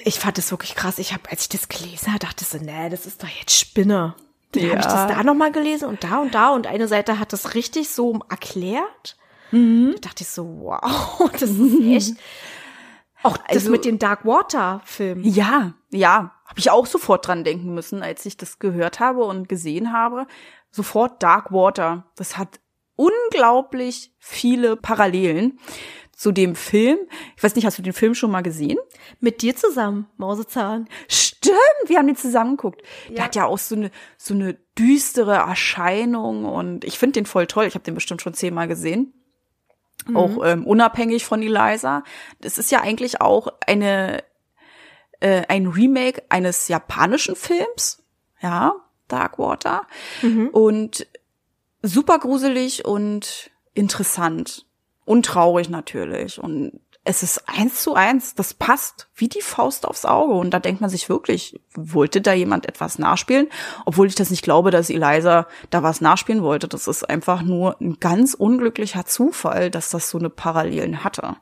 Ich fand das wirklich krass. Ich habe, als ich das gelesen habe, dachte so, nee, das ist doch jetzt Spinne. Dann ja. habe ich das da nochmal gelesen und da und da und eine Seite hat das richtig so erklärt. Mhm. Da dachte ich so, wow, das ist echt. Auch das also, mit dem Dark Water Film. Ja, ja, habe ich auch sofort dran denken müssen, als ich das gehört habe und gesehen habe. Sofort Dark Water. Das hat unglaublich viele Parallelen zu dem Film. Ich weiß nicht, hast du den Film schon mal gesehen? Mit dir zusammen, Mausezahn. Stimmt, wir haben den zusammen geguckt. Ja. Der hat ja auch so eine, so eine düstere Erscheinung und ich finde den voll toll. Ich habe den bestimmt schon zehnmal gesehen. Mhm. Auch ähm, unabhängig von Eliza. Das ist ja eigentlich auch eine äh, ein Remake eines japanischen Films. Ja, Darkwater. Mhm. Und super gruselig und interessant. Und traurig natürlich. Und es ist eins zu eins, das passt wie die Faust aufs Auge. Und da denkt man sich wirklich, wollte da jemand etwas nachspielen? Obwohl ich das nicht glaube, dass Eliza da was nachspielen wollte. Das ist einfach nur ein ganz unglücklicher Zufall, dass das so eine Parallelen hatte.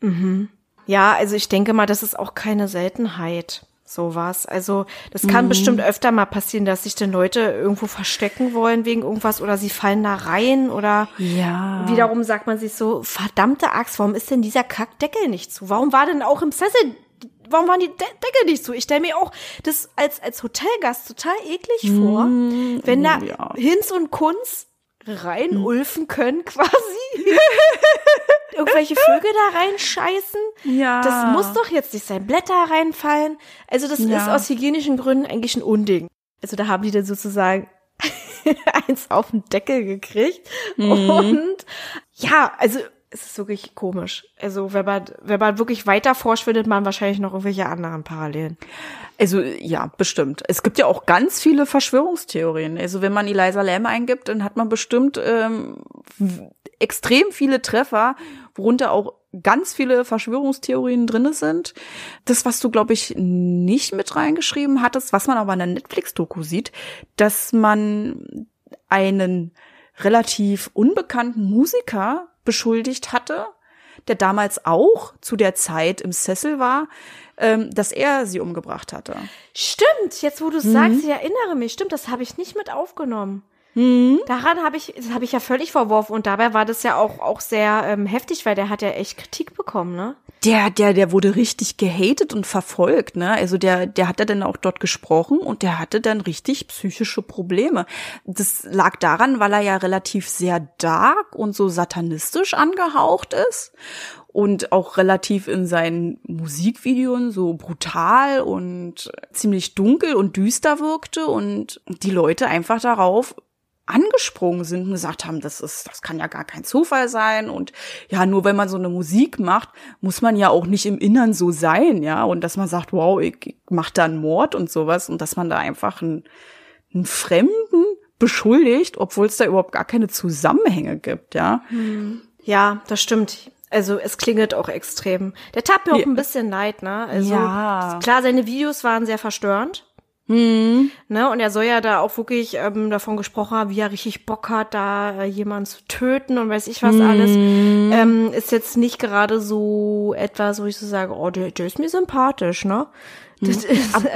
Mhm. Ja, also ich denke mal, das ist auch keine Seltenheit sowas. Also das kann mhm. bestimmt öfter mal passieren, dass sich dann Leute irgendwo verstecken wollen wegen irgendwas oder sie fallen da rein oder ja. wiederum sagt man sich so, verdammte Axt, warum ist denn dieser Kackdeckel nicht zu? Warum war denn auch im Sessel, warum waren die De Deckel nicht zu? Ich stelle mir auch das als, als Hotelgast total eklig vor, mhm. wenn da ja. Hinz und Kunz reinulfen können quasi. Irgendwelche Vögel da reinscheißen. Ja. Das muss doch jetzt nicht sein. Blätter reinfallen. Also das ja. ist aus hygienischen Gründen eigentlich ein Unding. Also da haben die dann sozusagen eins auf den Deckel gekriegt. Mhm. Und ja, also es ist wirklich komisch. Also wenn man, wenn man wirklich weiter forscht, findet man wahrscheinlich noch irgendwelche anderen Parallelen. Also ja, bestimmt. Es gibt ja auch ganz viele Verschwörungstheorien. Also wenn man Eliza Lam eingibt, dann hat man bestimmt ähm, extrem viele Treffer, worunter auch ganz viele Verschwörungstheorien drinne sind. Das, was du, glaube ich, nicht mit reingeschrieben hattest, was man aber in der Netflix-Doku sieht, dass man einen relativ unbekannten Musiker beschuldigt hatte, der damals auch zu der Zeit im Sessel war, ähm, dass er sie umgebracht hatte. Stimmt, jetzt wo du mhm. sagst, ich erinnere mich, stimmt, das habe ich nicht mit aufgenommen. Mhm. Daran habe ich, das habe ich ja völlig verworfen und dabei war das ja auch auch sehr ähm, heftig, weil der hat ja echt Kritik bekommen, ne? Der, der, der wurde richtig gehatet und verfolgt, ne? Also der, der hat ja dann auch dort gesprochen und der hatte dann richtig psychische Probleme. Das lag daran, weil er ja relativ sehr dark und so satanistisch angehaucht ist und auch relativ in seinen Musikvideos so brutal und ziemlich dunkel und düster wirkte und die Leute einfach darauf angesprungen sind und gesagt haben, das ist, das kann ja gar kein Zufall sein und ja, nur wenn man so eine Musik macht, muss man ja auch nicht im Innern so sein, ja, und dass man sagt, wow, ich, ich mach da einen Mord und sowas und dass man da einfach einen, einen Fremden beschuldigt, obwohl es da überhaupt gar keine Zusammenhänge gibt, ja. Hm. Ja, das stimmt. Also es klingelt auch extrem. Der tat mir auch ein bisschen leid, ne? Also ja. klar, seine Videos waren sehr verstörend. Mhm. Ne, und er soll ja da auch wirklich ähm, davon gesprochen haben, wie er richtig Bock hat, da äh, jemanden zu töten und weiß ich was mhm. alles. Ähm, ist jetzt nicht gerade so etwas, wo ich so sage, oh, der, der ist mir sympathisch, ne? Das mhm. ist, aber,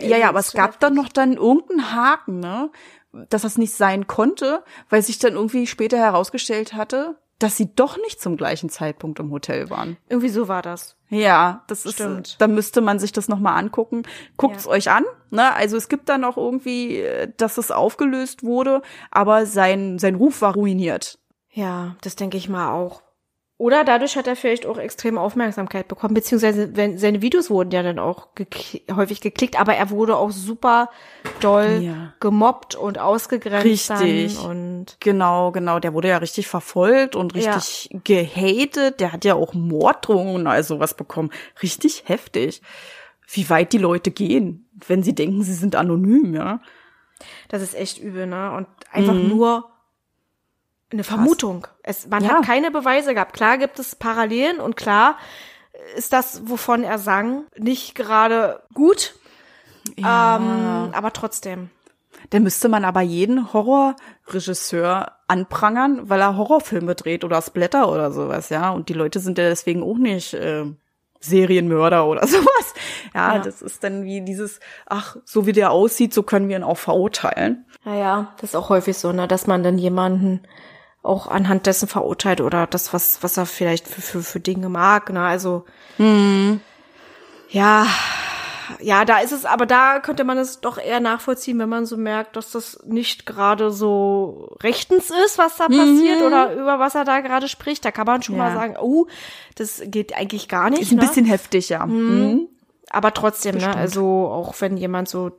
ja, ja, aber es gab dann noch dann irgendeinen Haken, ne? Dass das nicht sein konnte, weil sich dann irgendwie später herausgestellt hatte, dass sie doch nicht zum gleichen Zeitpunkt im Hotel waren. Irgendwie so war das. Ja, das Stimmt. ist, da müsste man sich das nochmal angucken. Guckt's ja. euch an, ne? Also es gibt da noch irgendwie, dass es aufgelöst wurde, aber sein, sein Ruf war ruiniert. Ja, das denke ich mal auch. Oder dadurch hat er vielleicht auch extreme Aufmerksamkeit bekommen, beziehungsweise wenn, seine Videos wurden ja dann auch gekl häufig geklickt, aber er wurde auch super doll ja. gemobbt und ausgegrenzt. Richtig. und genau, genau. Der wurde ja richtig verfolgt und richtig ja. gehatet. Der hat ja auch Morddrohungen und all sowas bekommen. Richtig heftig. Wie weit die Leute gehen, wenn sie denken, sie sind anonym, ja. Das ist echt übel, ne? Und einfach mhm. nur eine Vermutung. Es, man ja. hat keine Beweise gehabt. Klar gibt es Parallelen und klar ist das, wovon er sang, nicht gerade gut. Ja. Ähm, aber trotzdem. Da müsste man aber jeden Horrorregisseur anprangern, weil er Horrorfilme dreht oder Splatter oder sowas, ja. Und die Leute sind ja deswegen auch nicht äh, Serienmörder oder sowas. Ja, ja, das ist dann wie dieses, ach, so wie der aussieht, so können wir ihn auch verurteilen. Naja, das ist auch häufig so, ne, dass man dann jemanden auch anhand dessen verurteilt oder das, was, was er vielleicht für, für, für Dinge mag. Ne? Also mhm. ja, ja, da ist es, aber da könnte man es doch eher nachvollziehen, wenn man so merkt, dass das nicht gerade so rechtens ist, was da mhm. passiert oder über was er da gerade spricht. Da kann man schon ja. mal sagen, oh, das geht eigentlich gar nicht. Ist ein ne? bisschen heftig, ja. Mhm. Mhm. Aber trotzdem, ne, also auch wenn jemand so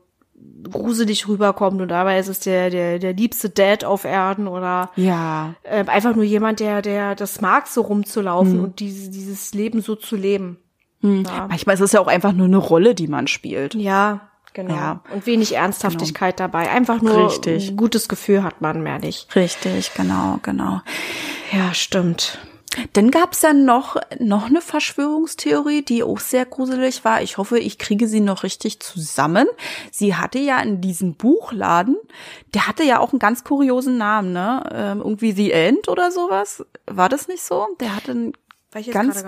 gruselig rüberkommt und dabei ist es der, der, der liebste Dad auf Erden oder ja. äh, einfach nur jemand, der, der das mag, so rumzulaufen mhm. und diese, dieses Leben so zu leben. Mhm. Ja. Manchmal ist es ja auch einfach nur eine Rolle, die man spielt. Ja, genau. Ja. Und wenig Ernsthaftigkeit genau. dabei. Einfach nur Richtig. ein gutes Gefühl hat man mehr nicht. Richtig, genau, genau. Ja, stimmt. Dann gab's dann noch, noch eine Verschwörungstheorie, die auch sehr gruselig war. Ich hoffe, ich kriege sie noch richtig zusammen. Sie hatte ja in diesem Buchladen, der hatte ja auch einen ganz kuriosen Namen, ne? Ähm, irgendwie The End oder sowas. War das nicht so? Der hatte einen ganz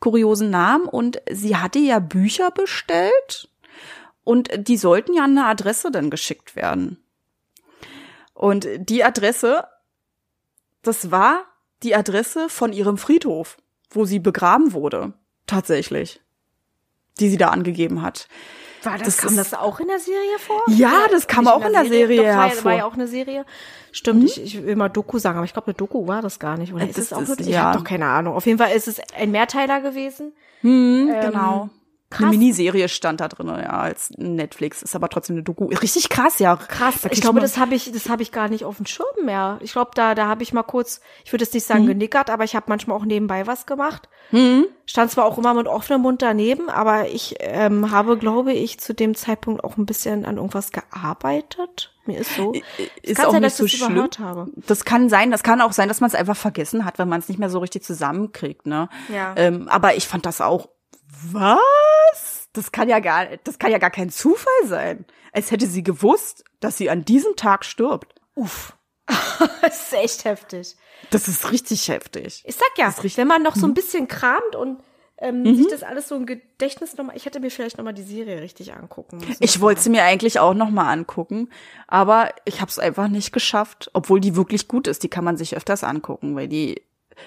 kuriosen Namen und sie hatte ja Bücher bestellt und die sollten ja an eine Adresse dann geschickt werden. Und die Adresse, das war die Adresse von ihrem Friedhof, wo sie begraben wurde. Tatsächlich. Die sie da angegeben hat. War das, das kam ist, das auch in der Serie vor? Ja, das kam auch in der, Serie, Serie hervor. War, war ja auch eine Serie. Stimmt, hm? ich, ich will mal Doku sagen, aber ich glaube, eine Doku war das gar nicht. Oder ist es auch wirklich? Ja. Ich habe doch keine Ahnung. Auf jeden Fall ist es ein Mehrteiler gewesen. Hm, ähm, genau. Krass. Eine Miniserie stand da drin, ja, als Netflix. Ist aber trotzdem eine Doku. Richtig krass, ja. Krass. Da Ich glaube, das habe ich, das habe ich gar nicht auf dem Schirm mehr. Ich glaube, da, da habe ich mal kurz, ich würde jetzt nicht sagen genickert, aber ich habe manchmal auch nebenbei was gemacht. Stand zwar auch immer mit offenem Mund daneben, aber ich ähm, habe, glaube ich, zu dem Zeitpunkt auch ein bisschen an irgendwas gearbeitet. Mir ist so. ist kann auch sein, nicht dass so schlimm. Das kann sein, das kann auch sein, dass man es einfach vergessen hat, wenn man es nicht mehr so richtig zusammenkriegt, ne? Ja. Ähm, aber ich fand das auch, was? Das kann ja gar, das kann ja gar kein Zufall sein. Als hätte sie gewusst, dass sie an diesem Tag stirbt. Uff. das ist echt heftig. Das ist richtig heftig. Ich sag ja, wenn man noch so ein bisschen kramt und ähm, sich das alles so im Gedächtnis nochmal, ich hätte mir vielleicht nochmal die Serie richtig angucken müssen. Ich wollte sie mir eigentlich auch noch mal angucken, aber ich habe es einfach nicht geschafft, obwohl die wirklich gut ist. Die kann man sich öfters angucken, weil die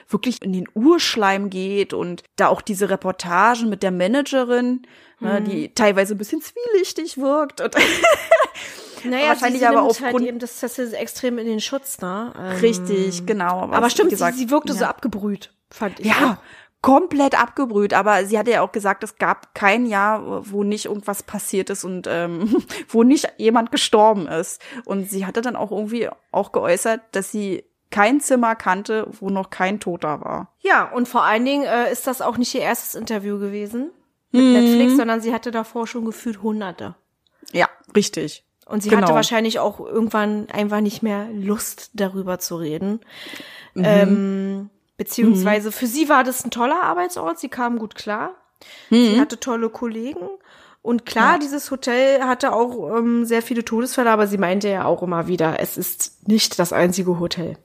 wirklich in den Urschleim geht und da auch diese Reportagen mit der Managerin, ne, die teilweise ein bisschen zwielichtig wirkt und naja, wahrscheinlich aber halt aufgrund- eben das, ist extrem in den Schutz, ne? Ähm, richtig, genau. aber stimmt, gesagt, sie, sie wirkte so ja. abgebrüht, fand ich. Ja, komplett abgebrüht. Aber sie hatte ja auch gesagt, es gab kein Jahr, wo nicht irgendwas passiert ist und ähm, wo nicht jemand gestorben ist. Und sie hatte dann auch irgendwie auch geäußert, dass sie kein Zimmer kannte, wo noch kein Toter war. Ja, und vor allen Dingen äh, ist das auch nicht ihr erstes Interview gewesen mit Mhm. Netflix, sondern sie hatte davor schon gefühlt hunderte. Ja, richtig. Und sie Genau. hatte wahrscheinlich auch irgendwann einfach nicht mehr Lust, darüber zu reden. Mhm. Ähm, beziehungsweise für sie war das ein toller Arbeitsort, sie kam gut klar. Mhm. Sie hatte tolle Kollegen. Und klar, dieses Hotel hatte auch ähm, sehr viele Todesfälle, aber sie meinte ja auch immer wieder, es ist nicht das einzige Hotel.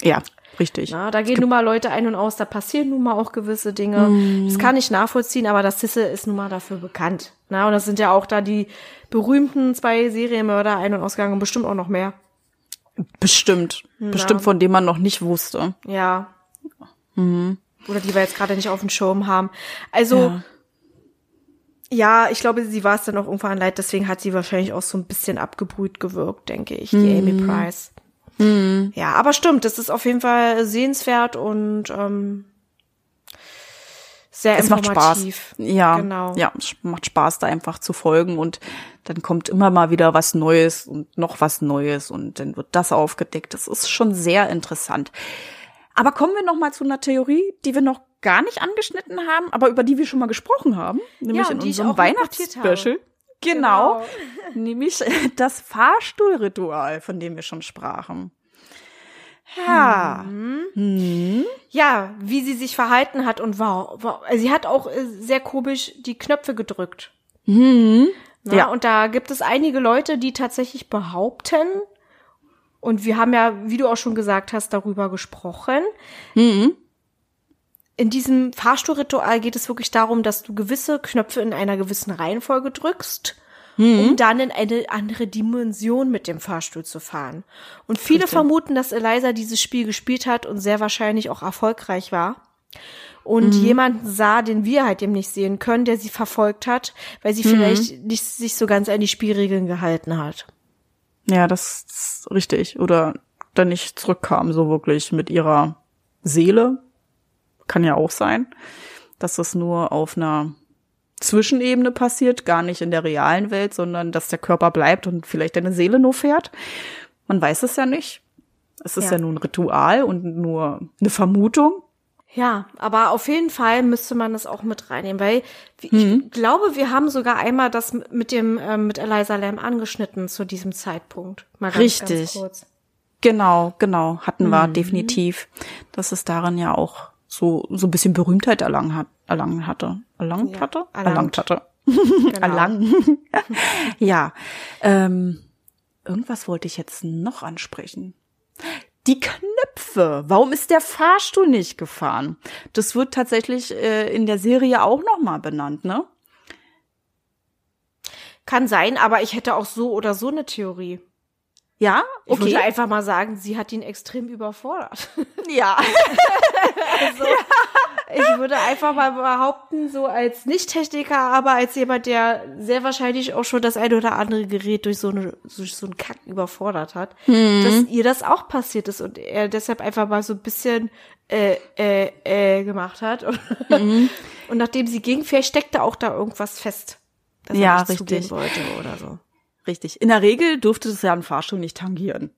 Ja, richtig. Na, da gehen nun mal Leute ein und aus, da passieren nun mal auch gewisse Dinge. Mhm. Das kann ich nachvollziehen, aber das Sisse ist nun mal dafür bekannt. Na, und das sind ja auch da die berühmten zwei Serienmörder ein- und ausgegangen und bestimmt auch noch mehr. Bestimmt. Bestimmt, von dem man noch nicht wusste. Ja. Oder die wir jetzt gerade nicht auf dem Schirm haben. Also, Ja. ja. ich glaube, sie war es dann auch irgendwann leid, deswegen hat sie wahrscheinlich auch so ein bisschen abgebrüht gewirkt, denke ich, die Amy Price. Ja, aber stimmt, das ist auf jeden Fall sehenswert und ähm, sehr Es macht Spaß. informativ. Ja, Genau. ja, es macht Spaß, da einfach zu folgen und dann kommt immer mal wieder was Neues und noch was Neues und dann wird das aufgedeckt. Das ist schon sehr interessant. Aber kommen wir noch mal zu einer Theorie, die wir noch gar nicht angeschnitten haben, aber über die wir schon mal gesprochen haben, nämlich und in unserem. Weihnachtsspecial. Genau, nämlich das Fahrstuhlritual, von dem wir schon sprachen. Ja, Ja, wie sie sich verhalten hat und wow, wow. sie hat auch äh, sehr komisch die Knöpfe gedrückt. Na, Mhm. Ja. Und da gibt es einige Leute, die tatsächlich behaupten, und wir haben ja, wie du auch schon gesagt hast, darüber gesprochen. Mhm. In diesem Fahrstuhlritual geht es wirklich darum, dass du gewisse Knöpfe in einer gewissen Reihenfolge drückst, Mhm. um dann in eine andere Dimension mit dem Fahrstuhl zu fahren. Und viele vermuten, dass Eliza dieses Spiel gespielt hat und sehr wahrscheinlich auch erfolgreich war. Und Mhm. jemanden sah, den wir halt eben nicht sehen können, der sie verfolgt hat, weil Mhm. sie vielleicht nicht sich so ganz an die Spielregeln gehalten hat. Ja, das ist richtig. Oder dann nicht zurückkam, so wirklich mit ihrer Seele. Kann ja auch sein, dass das nur auf einer Zwischenebene passiert, gar nicht in der realen Welt, sondern dass der Körper bleibt und vielleicht deine Seele nur fährt. Man weiß es ja nicht. Es ist Ja. ja, nur ein Ritual und nur eine Vermutung. Ja, aber auf jeden Fall müsste man das auch mit reinnehmen, weil ich Mhm. glaube, wir haben sogar einmal das mit dem ähm, mit Eliza Lam angeschnitten zu diesem Zeitpunkt. Mal ganz, Richtig. Ganz kurz. Genau, genau, hatten wir definitiv, dass es darin ja auch so so ein bisschen Berühmtheit erlangen hat, erlangen hatte, erlangt Ja, hatte, erlangt. erlangt hatte. Genau. erlangen. ja. Ähm, irgendwas wollte ich jetzt noch ansprechen. Die Knöpfe. Warum ist der Fahrstuhl nicht gefahren? Das wird tatsächlich äh, in der Serie auch noch mal benannt, ne? Kann sein, aber ich hätte auch so oder so eine Theorie. Ja, Ich okay. würde einfach mal sagen, sie hat ihn extrem überfordert. ja. Ich würde einfach mal behaupten, so als Nicht-Techniker, aber als jemand, der sehr wahrscheinlich auch schon das ein oder andere Gerät durch so, eine, durch so einen Kack überfordert hat, mhm. dass ihr das auch passiert ist und er deshalb einfach mal so ein bisschen äh, äh, äh gemacht hat. Mhm. Und nachdem sie ging, vielleicht steckte auch da irgendwas fest, dass ja, er nicht richtig. wollte oder so. Richtig. In der Regel durfte es ja ein Fahrstuhl nicht tangieren.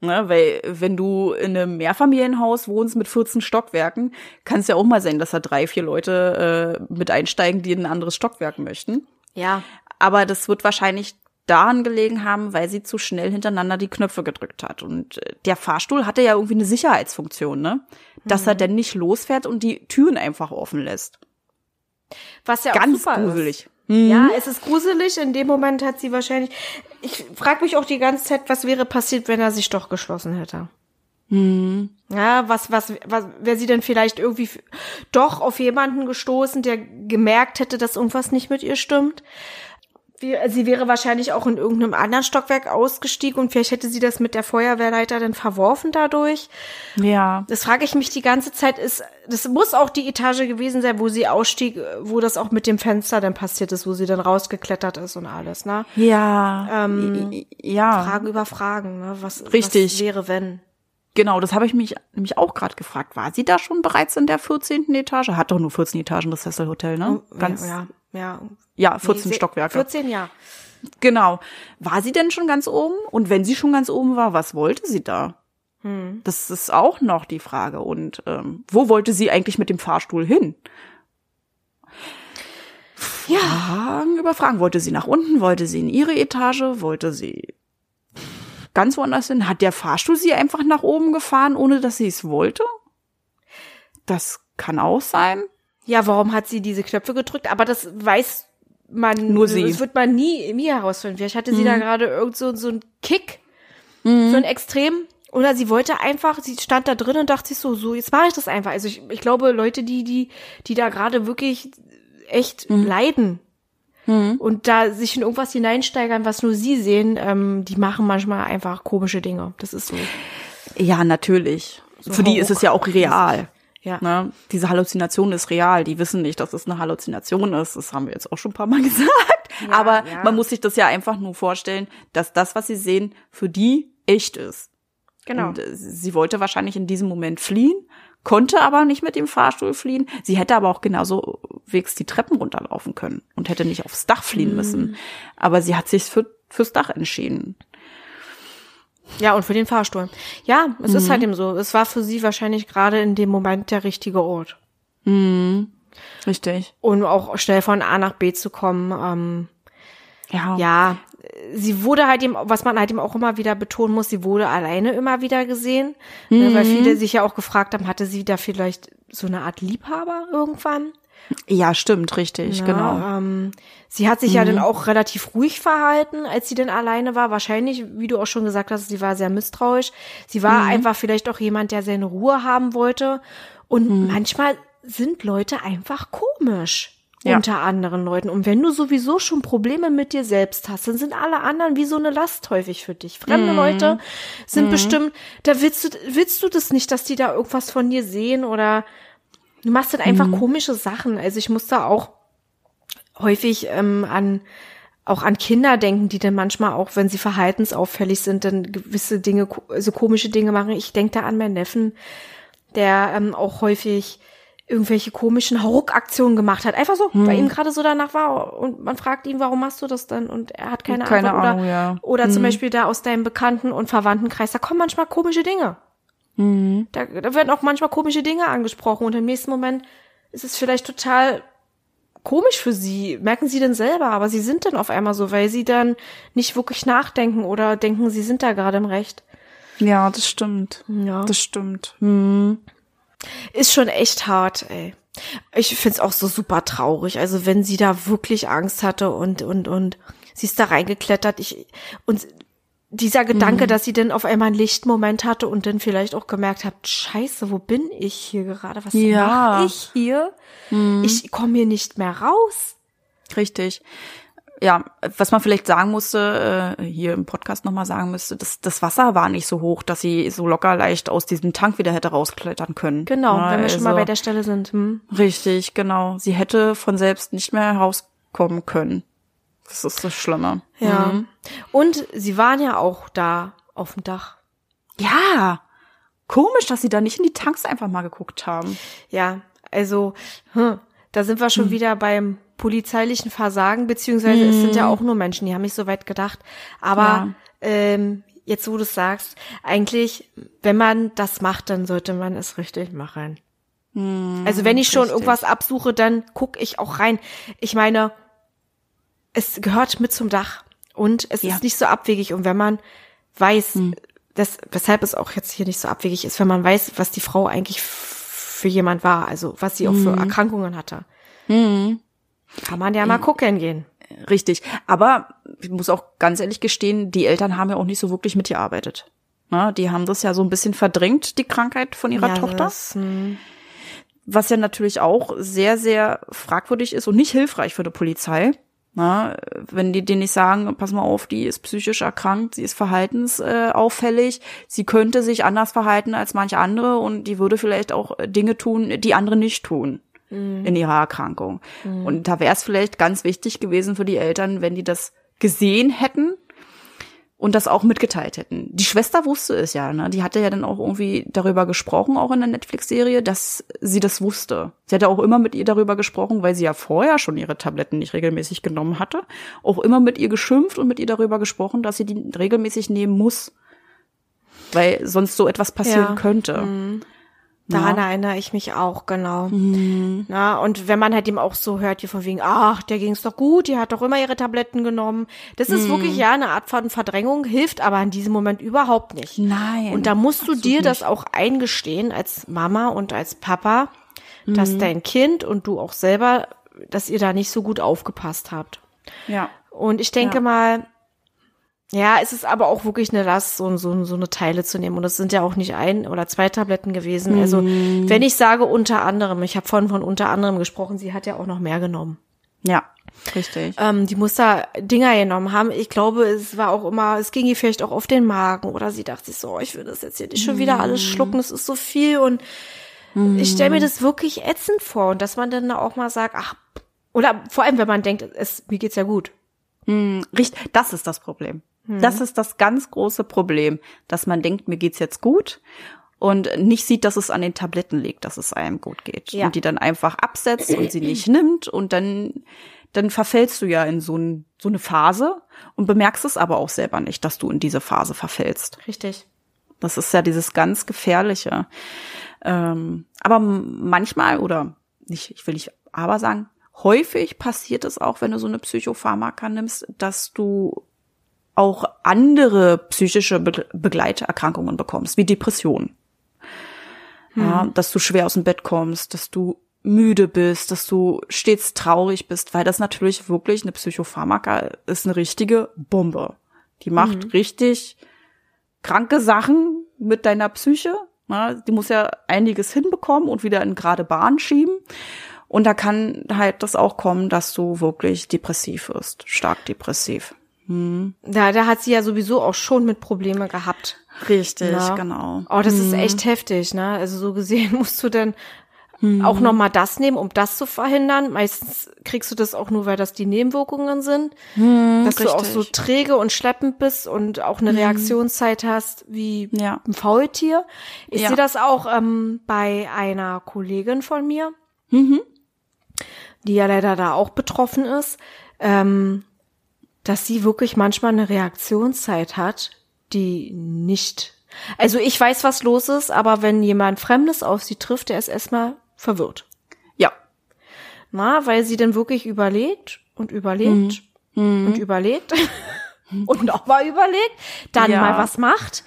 Ne, weil wenn du in einem Mehrfamilienhaus wohnst mit 14 Stockwerken, kann es ja auch mal sein, dass da drei, vier Leute äh, mit einsteigen, die in ein anderes Stockwerk möchten. Ja. Aber das wird wahrscheinlich daran gelegen haben, weil sie zu schnell hintereinander die Knöpfe gedrückt hat. Und äh, der Fahrstuhl hatte ja irgendwie eine Sicherheitsfunktion, ne? Dass mhm. er denn nicht losfährt und die Türen einfach offen lässt. Was ja Ganz auch super gruselig. Ist. Mhm. Ja, es ist gruselig. In dem Moment hat sie wahrscheinlich. Ich frage mich auch die ganze Zeit, was wäre passiert, wenn er sich doch geschlossen hätte. Mhm. Ja, was, was, was, wäre sie denn vielleicht irgendwie doch auf jemanden gestoßen, der gemerkt hätte, dass irgendwas nicht mit ihr stimmt? Sie wäre wahrscheinlich auch in irgendeinem anderen Stockwerk ausgestiegen und vielleicht hätte sie das mit der Feuerwehrleiter dann verworfen dadurch. Ja. Das frage ich mich die ganze Zeit. Ist, das muss auch die Etage gewesen sein, wo sie ausstieg, wo das auch mit dem Fenster dann passiert ist, wo sie dann rausgeklettert ist und alles, ne? Ja. Ähm, ja. Fragen über Fragen, ne? Was, Richtig. was wäre, wenn? Genau, das habe ich mich nämlich auch gerade gefragt. War sie da schon bereits in der 14. Etage? Hat doch nur 14 Etagen das Cecil Hotel, ne? Oh, Ganz, ja, ja, ja, 14 nee, Stockwerke. 14, ja. Genau. War sie denn schon ganz oben? Und wenn sie schon ganz oben war, was wollte sie da? Hm. Das ist auch noch die Frage. Und ähm, wo wollte sie eigentlich mit dem Fahrstuhl hin? Ja. Fragen über Fragen. Wollte sie nach unten? Wollte sie in ihre Etage? Wollte sie ganz woanders hin? Hat der Fahrstuhl sie einfach nach oben gefahren, ohne dass sie es wollte? Das kann auch sein. Ja, warum hat sie diese Knöpfe gedrückt? Aber das weiß man nur sie. Das wird man nie mir herausfinden. Vielleicht hatte sie mhm. da gerade irgend so, so einen Kick, mhm. so ein Extrem. Oder sie wollte einfach, sie stand da drin und dachte sich so, so, jetzt mache ich das einfach. Also ich, ich glaube, Leute, die, die, die da gerade wirklich echt mhm. leiden mhm. und da sich in irgendwas hineinsteigern, was nur sie sehen, ähm, die machen manchmal einfach komische Dinge. Das ist so. Ja, natürlich. So Für die ist es ja auch real. Ja. Ne? Diese Halluzination ist real. Die wissen nicht, dass es eine Halluzination ist. Das haben wir jetzt auch schon ein paar Mal gesagt. Ja, Aber ja. man muss sich das ja einfach nur vorstellen, dass das, was sie sehen, für die echt ist. Genau. Und äh, sie wollte wahrscheinlich in diesem Moment fliehen, konnte aber nicht mit dem Fahrstuhl fliehen. Sie hätte aber auch genauso wegs die Treppen runterlaufen können und hätte nicht aufs Dach fliehen mhm. müssen. Aber sie hat sich für, fürs Dach entschieden. Ja, und für den Fahrstuhl. Ja, es mhm. ist halt eben so. Es war für sie wahrscheinlich gerade in dem Moment der richtige Ort. Mhm. Richtig. Und auch schnell von A nach B zu kommen. Ähm, ja. Ja, sie wurde halt eben, was man halt eben auch immer wieder betonen muss, sie wurde alleine immer wieder gesehen. Mhm. Ne, weil viele sich ja auch gefragt haben, hatte sie da vielleicht so eine Art Liebhaber irgendwann? Ja, stimmt, richtig, ja, genau. Ähm, sie hat sich mhm. ja dann auch relativ ruhig verhalten, als sie dann alleine war. Wahrscheinlich, wie du auch schon gesagt hast, sie war sehr misstrauisch. Sie war mhm. einfach vielleicht auch jemand, der seine Ruhe haben wollte. Und mhm. manchmal sind Leute einfach komisch. Ja. Unter anderen Leuten. Und wenn du sowieso schon Probleme mit dir selbst hast, dann sind alle anderen wie so eine Last häufig für dich. Fremde mhm. Leute sind mhm. bestimmt, da willst du, willst du das nicht, dass die da irgendwas von dir sehen oder Du machst dann einfach mhm. komische Sachen. Also ich muss da auch häufig ähm, an auch an Kinder denken, die dann manchmal auch, wenn sie verhaltensauffällig sind, dann gewisse Dinge, so also komische Dinge machen. Ich denke da an meinen Neffen, der ähm, auch häufig irgendwelche komischen Hauruck-Aktionen gemacht hat. Einfach so, hm. weil ihm gerade so danach war. Und man fragt ihn, warum machst du das denn? Und er hat keine, keine Antwort. Ahnung, oder, ja. oder hm. zum Beispiel da aus deinem Bekannten- und Verwandtenkreis, da kommen manchmal komische Dinge. Mhm. Da, da werden auch manchmal komische Dinge angesprochen und im nächsten Moment ist es vielleicht total komisch für sie, merken sie denn selber, aber sie sind dann auf einmal so, weil sie dann nicht wirklich nachdenken oder denken, sie sind da gerade im Recht. Ja, das stimmt. Ja. Das stimmt. Hm. Ist schon echt hart, ey. Ich find's auch so super traurig. Also wenn sie da wirklich Angst hatte und und und sie ist da reingeklettert, ich und dieser Gedanke, mhm. dass sie dann auf einmal einen Lichtmoment hatte und dann vielleicht auch gemerkt hat, scheiße, wo bin ich hier gerade? Was ja. mache ich hier? Mhm. Ich komme hier nicht mehr raus. Richtig. ja, was man vielleicht sagen musste, äh, hier im Podcast nochmal sagen müsste, das, das Wasser war nicht so hoch, dass sie so locker leicht aus diesem Tank wieder hätte rausklettern können. Genau, Na, wenn wir schon mal also- bei der Stelle sind. Hm. Richtig, genau. Sie hätte von selbst nicht mehr herauskommen können. Das ist das Schlimme. Ja. Mhm. Und sie waren ja auch da auf dem Dach. Ja. Komisch, dass sie da nicht in die Tanks einfach mal geguckt haben. Ja, also, hm, da sind wir schon wieder beim polizeilichen Versagen, beziehungsweise es sind ja auch nur Menschen, die haben nicht so weit gedacht. Aber Ja. ähm, jetzt, wo du es sagst, eigentlich, wenn man das macht, dann sollte man es richtig machen. also wenn ich schon richtig. irgendwas absuche, dann guck ich auch rein. Ich meine, es gehört mit zum Dach und es Ja. ist nicht so abwegig. Und wenn man weiß, das, weshalb es auch jetzt hier nicht so abwegig ist, wenn man weiß, was die Frau eigentlich für jemand war, also was sie auch für Erkrankungen hatte, kann man ja mal gucken gehen. Richtig. Aber ich muss auch ganz ehrlich gestehen, die Eltern haben ja auch nicht so wirklich mitgearbeitet. Na, die haben das ja so ein bisschen verdrängt, die Krankheit von ihrer ja, Tochter. Das, hm, was ja natürlich auch sehr, sehr fragwürdig ist und nicht hilfreich für die Polizei. Na, wenn die denen nicht sagen, pass mal auf, die ist psychisch erkrankt, sie ist verhaltensauffällig, auffällig, sie könnte sich anders verhalten als manche andere und die würde vielleicht auch Dinge tun, die andere nicht tun in ihrer Erkrankung. Und da wäre es vielleicht ganz wichtig gewesen für die Eltern, wenn die das gesehen hätten und das auch mitgeteilt hätten. Die Schwester wusste es ja, ne? Die hatte ja dann auch irgendwie darüber gesprochen, auch in der Netflix-Serie, dass sie das wusste. Sie hatte auch immer mit ihr darüber gesprochen, weil sie ja vorher schon ihre Tabletten nicht regelmäßig genommen hatte. Auch immer mit ihr geschimpft und mit ihr darüber gesprochen, dass sie die regelmäßig nehmen muss. Weil sonst so etwas passieren Ja. könnte. Daran Ja. erinnere ich mich auch, genau. Na, und wenn man halt eben auch so hört, hier von wegen, ach, der ging's doch gut, die hat doch immer ihre Tabletten genommen. Das ist wirklich ja eine Art von Verdrängung, hilft aber in diesem Moment überhaupt nicht. Nein. Und da musst du dir nicht. das auch eingestehen als Mama und als Papa, dass dein Kind und du auch selber, dass ihr da nicht so gut aufgepasst habt. Ja. Und ich denke Ja. mal, ja, es ist aber auch wirklich eine Last, so, so, so eine Teile zu nehmen. Und das sind ja auch nicht ein oder zwei Tabletten gewesen. Also, Mhm. wenn ich sage unter anderem, ich habe vorhin von unter anderem gesprochen, sie hat ja auch noch mehr genommen. Ja. Richtig. Ähm, die muss da Dinger genommen haben. Ich glaube, es war auch immer, es ging ihr vielleicht auch auf den Magen oder sie dachte sich so, oh, ich will das jetzt hier nicht schon wieder alles schlucken, das ist so viel und ich stelle mir das wirklich ätzend vor und dass man dann auch mal sagt, ach, oder vor allem, wenn man denkt, es, mir geht's ja gut. Richtig, das ist das Problem. Das ist das ganz große Problem, dass man denkt, mir geht's jetzt gut und nicht sieht, dass es an den Tabletten liegt, dass es einem gut geht Ja. und die dann einfach absetzt und sie nicht nimmt und dann dann verfällst du ja in so, ein, so eine Phase und bemerkst es aber auch selber nicht, dass du in diese Phase verfällst. Richtig. Das ist ja dieses ganz gefährliche. Ähm, aber manchmal oder nicht, ich will nicht aber sagen, häufig passiert es auch, wenn du so eine Psychopharmaka nimmst, dass du auch andere psychische Be Begleiterkrankungen bekommst, wie Depressionen. Ja, dass du schwer aus dem Bett kommst, dass du müde bist, dass du stets traurig bist, weil das natürlich wirklich eine Psychopharmaka ist eine richtige Bombe. Die macht richtig kranke Sachen mit deiner Psyche. Na, die muss ja einiges hinbekommen und wieder in gerade Bahn schieben. Und da kann halt das auch kommen, dass du wirklich depressiv wirst, stark depressiv. Da, da hat sie ja sowieso auch schon mit Probleme gehabt. Richtig, Ja. genau. Oh, das ist echt heftig, ne? Also so gesehen musst du dann auch noch mal das nehmen, um das zu verhindern. Meistens kriegst du das auch nur, weil das die Nebenwirkungen sind. dass du auch so richtig. träge und schleppend bist und auch eine Reaktionszeit hast wie Ja. ein Faultier. Ich Ja. sehe das auch ähm, bei einer Kollegin von mir, die ja leider da auch betroffen ist, ähm, dass sie wirklich manchmal eine Reaktionszeit hat, die nicht. Also ich weiß, was los ist, aber wenn jemand Fremdes auf sie trifft, der ist erstmal verwirrt. Ja. Na, weil sie dann wirklich überlegt und überlegt und überlegt und nochmal überlegt, dann Ja. mal was macht,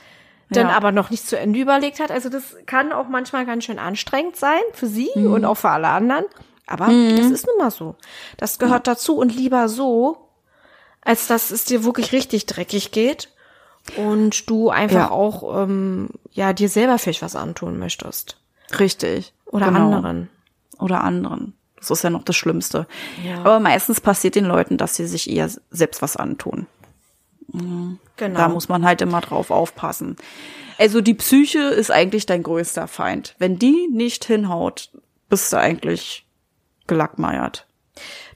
dann Ja. aber noch nicht zu Ende überlegt hat. Also das kann auch manchmal ganz schön anstrengend sein für sie und auch für alle anderen. Aber das ist nun mal so. Das gehört dazu und lieber so, als dass es dir wirklich richtig dreckig geht und du einfach Ja. auch ähm, ja dir selber vielleicht was antun möchtest Richtig. oder Genau. anderen. Oder anderen. Das ist ja noch das Schlimmste. Ja. Aber meistens passiert den Leuten, dass sie sich eher selbst was antun. Genau. Da muss man halt immer drauf aufpassen. Also die Psyche ist eigentlich dein größter Feind. Wenn die nicht hinhaut, bist du eigentlich gelackmeiert.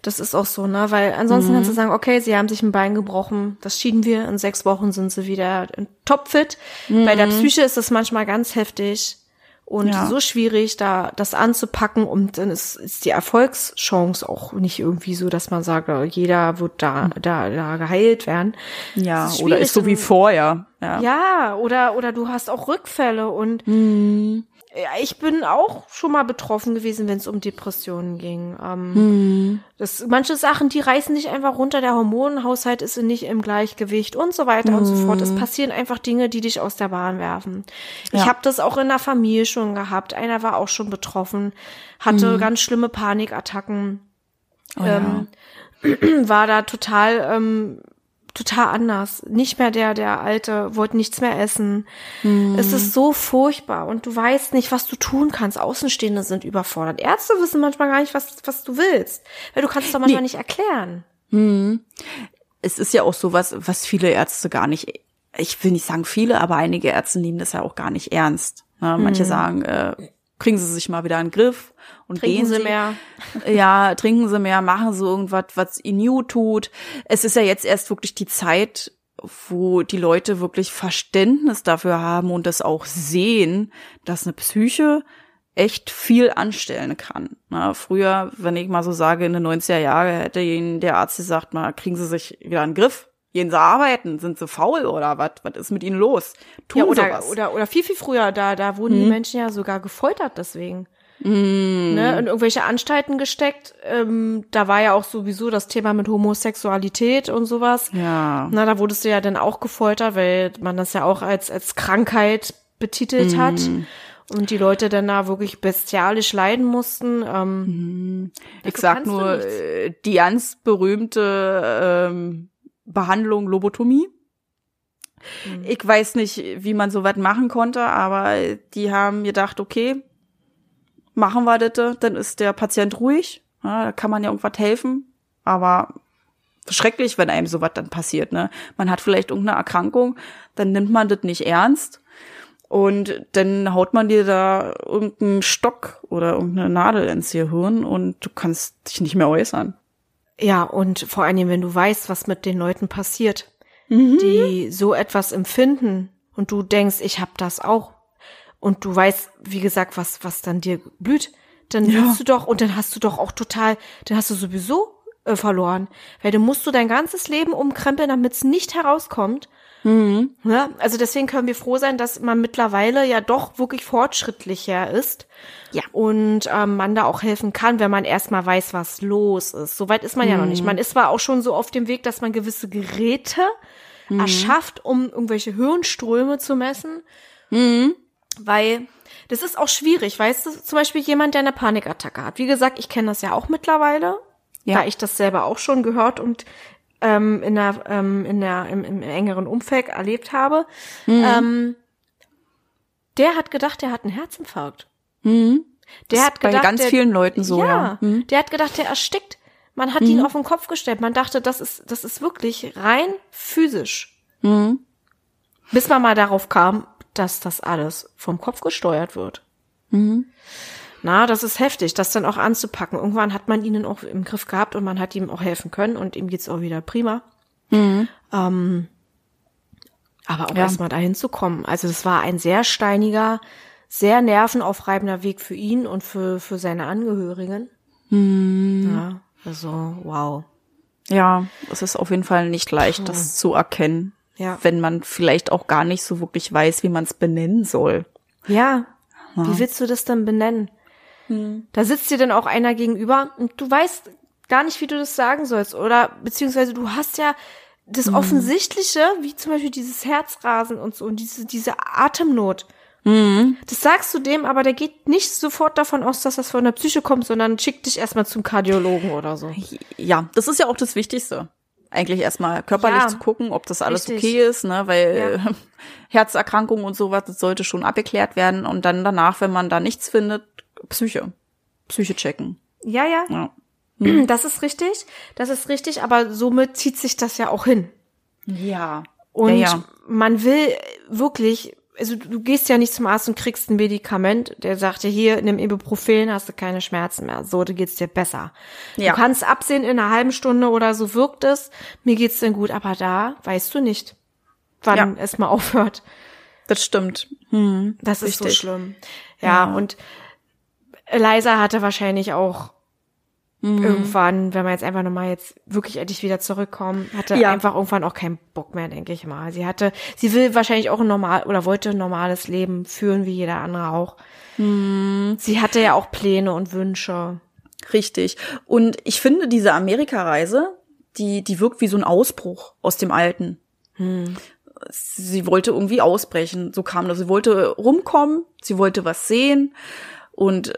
Das ist auch so, ne? Weil ansonsten kannst du sagen, okay, sie haben sich ein Bein gebrochen, das schieden wir, in sechs Wochen sind sie wieder topfit. Bei der Psyche ist das manchmal ganz heftig und Ja. so schwierig, da das anzupacken und dann ist, ist die Erfolgschance auch nicht irgendwie so, dass man sagt, äh, jeder wird da, da, da geheilt werden. Ja, ist oder ist so wie vorher. Ja. Ja, oder, oder du hast auch Rückfälle und Mhm. Ja, ich bin auch schon mal betroffen gewesen, wenn es um Depressionen ging. Ähm, Mhm. das, manche Sachen, die reißen dich einfach runter, der Hormonhaushalt ist nicht im Gleichgewicht und so weiter und so fort. Es passieren einfach Dinge, die dich aus der Bahn werfen. Ich. Ja. habe das auch in der Familie schon gehabt. Einer war auch schon betroffen, hatte ganz schlimme Panikattacken. Oh, ja. ähm, war da total ähm, total anders. Nicht mehr der der alte, wollte nichts mehr essen. Mhm. Es ist so furchtbar und du weißt nicht, was du tun kannst. Außenstehende sind überfordert. Ärzte wissen manchmal gar nicht, was was du willst, weil du kannst es doch manchmal Nee. nicht erklären. es ist ja auch sowas, was viele Ärzte gar nicht, ich will nicht sagen viele, aber einige Ärzte nehmen das ja auch gar nicht ernst. Ne? Manche sagen, äh, kriegen Sie sich mal wieder in den Griff und Trinken gehen sie Sie mehr. Ja, trinken Sie mehr, machen Sie irgendwas, was Ihnen gut tut. Es ist ja jetzt erst wirklich die Zeit, wo die Leute wirklich Verständnis dafür haben und das auch sehen, dass eine Psyche echt viel anstellen kann. Na, früher, wenn ich mal so sage, in den 90er Jahren hätte ihnen der Arzt gesagt, mal kriegen Sie sich wieder in den Griff. Gehen Sie arbeiten, sind Sie faul oder was? Was ist mit Ihnen los? Tun Ja, Sie oder, was. oder, oder viel, viel früher, da, da wurden Mhm. die Menschen ja sogar gefoltert deswegen. Ne, in irgendwelche Anstalten gesteckt. Ähm, da war ja auch sowieso das Thema mit Homosexualität und sowas. ja. Na, da wurdest du ja dann auch gefoltert, weil man das ja auch als, als Krankheit betitelt hat. Mhm. Und die Leute dann da wirklich bestialisch leiden mussten. Ähm, Ich dafür sag nur äh, die ganz berühmte ähm, Behandlung Lobotomie. Mhm. Ich weiß nicht, wie man so was machen konnte, aber die haben gedacht, okay, machen wir das, dann ist der Patient ruhig. Ja, da kann man ja irgendwas helfen. Aber schrecklich, wenn einem sowas dann passiert. Ne? Man hat vielleicht irgendeine Erkrankung, dann nimmt man das nicht ernst. Und dann haut man dir da irgendeinen Stock oder irgendeine Nadel ins Gehirn und du kannst dich nicht mehr äußern. Ja, und vor allen Dingen, wenn du weißt, was mit den Leuten passiert, Mhm. die so etwas empfinden und du denkst, ich hab das auch und du weißt, wie gesagt, was was dann dir blüht, dann Ja. willst du doch und dann hast du doch auch total, dann hast du sowieso äh, verloren, weil dann musst du dein ganzes Leben umkrempeln, damit es nicht herauskommt. Mhm. Ja, also deswegen können wir froh sein, dass man mittlerweile ja doch wirklich fortschrittlicher ist. Ja. Und ähm, man da auch helfen kann, wenn man erstmal weiß, was los ist. Soweit ist man ja noch nicht. Man ist zwar auch schon so auf dem Weg, dass man gewisse Geräte erschafft, um irgendwelche Hirnströme zu messen. Weil das ist auch schwierig, weißt du? Zum Beispiel jemand, der eine Panikattacke hat. Wie gesagt, ich kenne das ja auch mittlerweile, Ja. da ich das selber auch schon gehört und ähm, in der, ähm, in der, im, im engeren Umfeld erlebt habe. Ähm, der hat gedacht, der hat einen Herzinfarkt. Mhm. Der Das hat ist bei gedacht, ganz der, vielen Leuten so, ja, ja. Mhm. der hat gedacht, der erstickt. Man hat ihn auf den Kopf gestellt. Man dachte, das ist, das ist wirklich rein physisch. Mhm. Bis man mal darauf kam, dass das alles vom Kopf gesteuert wird. Mhm. Na, das ist heftig, das dann auch anzupacken. Irgendwann hat man ihn auch im Griff gehabt und man hat ihm auch helfen können und ihm geht's auch wieder prima. Ähm, aber auch Ja. erstmal dahin zu kommen. Also das war ein sehr steiniger, sehr nervenaufreibender Weg für ihn und für, für seine Angehörigen. Ja, also wow. Ja, es ist auf jeden Fall nicht leicht, das zu erkennen. Ja. Wenn man vielleicht auch gar nicht so wirklich weiß, wie man es benennen soll. Ja, wie willst du das denn benennen? Da sitzt dir dann auch einer gegenüber und du weißt gar nicht, wie du das sagen sollst. Oder beziehungsweise du hast ja das Offensichtliche, wie zum Beispiel dieses Herzrasen und so und diese, diese Atemnot. Das sagst du dem, aber der geht nicht sofort davon aus, dass das von der Psyche kommt, sondern schickt dich erstmal zum Kardiologen oder so. Ja, das ist ja auch das Wichtigste. Eigentlich erstmal körperlich Ja. zu gucken, ob das alles Richtig. okay ist, ne, weil Herzerkrankungen und sowas, das sollte schon abgeklärt werden und dann danach, wenn man da nichts findet, Psyche. Psyche checken. Ja, ja. Ja. Das ist richtig. Das ist richtig, aber somit zieht sich das ja auch hin. Ja. Und ja, ja. man will wirklich, also du gehst ja nicht zum Arzt und kriegst ein Medikament, der sagt dir hier, nimm Ibuprofen, hast du keine Schmerzen mehr. So, da geht's dir besser. Ja. Du kannst absehen, in einer halben Stunde oder so wirkt es, mir geht's denn gut, aber da weißt du nicht, wann Ja. es mal aufhört. Das stimmt. Hm. Das ist so Richtig. schlimm. Ja, Ja. und Eliza hatte wahrscheinlich auch Mhm. irgendwann, wenn wir jetzt einfach nochmal jetzt wirklich endlich wieder zurückkommen, hatte Ja. einfach irgendwann auch keinen Bock mehr, denke ich mal. Sie hatte, sie will wahrscheinlich auch ein normal oder wollte ein normales Leben führen, wie jeder andere auch. Mhm. Sie hatte ja auch Pläne und Wünsche. Richtig. Und ich finde, diese Amerikareise, die, die wirkt wie so ein Ausbruch aus dem Alten. Sie wollte irgendwie ausbrechen. So kam das. Sie wollte rumkommen, sie wollte was sehen und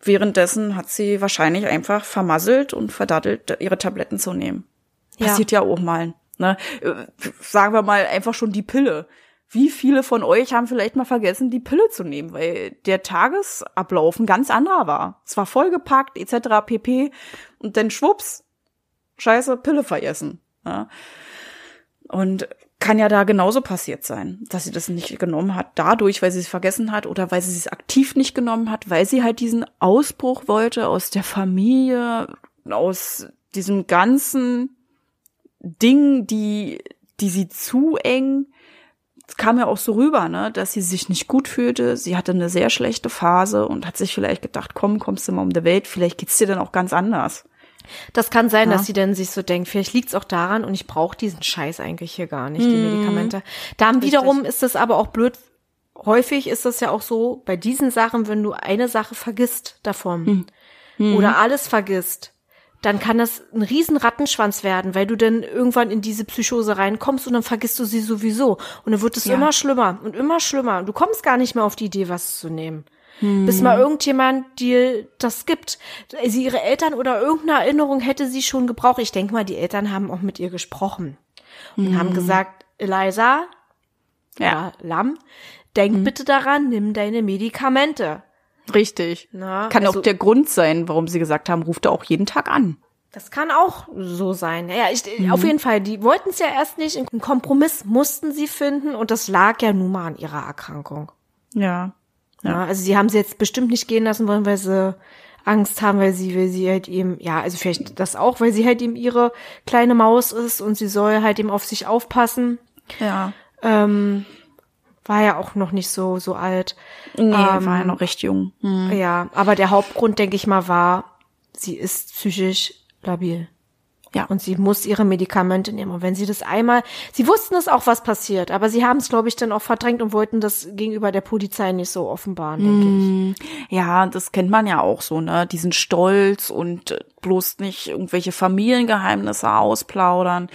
währenddessen hat sie wahrscheinlich einfach vermasselt und verdattelt, ihre Tabletten zu nehmen. Ja. Passiert ja auch mal. Ne? Sagen wir mal einfach schon die Pille. Wie viele von euch haben vielleicht mal vergessen, die Pille zu nehmen, weil der Tagesablauf ein ganz anderer war. Es war vollgepackt, etc. pp. Und dann schwupps, scheiße, Pille vergessen. Ja. Und kann ja da genauso passiert sein, dass sie das nicht genommen hat, dadurch, weil sie es vergessen hat oder weil sie es aktiv nicht genommen hat, weil sie halt diesen Ausbruch wollte aus der Familie, aus diesem ganzen Ding, die, die sie zu eng. Es kam ja auch so rüber, ne, dass sie sich nicht gut fühlte. Sie hatte eine sehr schlechte Phase und hat sich vielleicht gedacht, komm, kommst du mal um die Welt, vielleicht geht's dir dann auch ganz anders. Das kann sein, Ja. dass sie dann sich so denkt, vielleicht liegt's auch daran und ich brauche diesen Scheiß eigentlich hier gar nicht, die Medikamente. Dann wiederum ist es aber auch blöd. Häufig ist es ja auch so, bei diesen Sachen, wenn du eine Sache vergisst davon oder alles vergisst, dann kann das ein riesen Rattenschwanz werden, weil du dann irgendwann in diese Psychose reinkommst und dann vergisst du sie sowieso. Und dann wird es Ja. immer schlimmer und immer schlimmer. Du kommst gar nicht mehr auf die Idee, was zu nehmen. Bis mal irgendjemand dir das gibt. Sie, ihre Eltern oder irgendeine Erinnerung hätte sie schon gebraucht. Ich denke mal, die Eltern haben auch mit ihr gesprochen und haben gesagt, Eliza, ja, Lamm, denk bitte daran, nimm deine Medikamente. Richtig. Na, Kann also- auch der Grund sein, warum sie gesagt haben, ruft er auch jeden Tag an. Das kann auch so sein. Ja, ich, auf jeden Fall. Die wollten es ja erst nicht. Einen Kompromiss mussten sie finden und das lag ja nun mal an ihrer Erkrankung. Ja. Ja. also sie haben sie jetzt bestimmt nicht gehen lassen wollen, weil sie Angst haben, weil sie, weil sie halt eben, ja, also vielleicht das auch, weil sie halt eben ihre kleine Maus ist und sie soll halt eben auf sich aufpassen. Ja. Ähm, war ja auch noch nicht so, so alt. Nee, Ähm, war ja noch recht jung. Hm. Ja, aber der Hauptgrund, denke ich mal, war, sie ist psychisch labil. Ja. Und sie muss ihre Medikamente nehmen. Und wenn sie das einmal, sie wussten es auch, was passiert, aber sie haben es, glaube ich, dann auch verdrängt und wollten das gegenüber der Polizei nicht so offenbaren, denke ich. Ja, das kennt man ja auch so, ne? Diesen Stolz und äh, bloß nicht irgendwelche Familiengeheimnisse ausplaudern.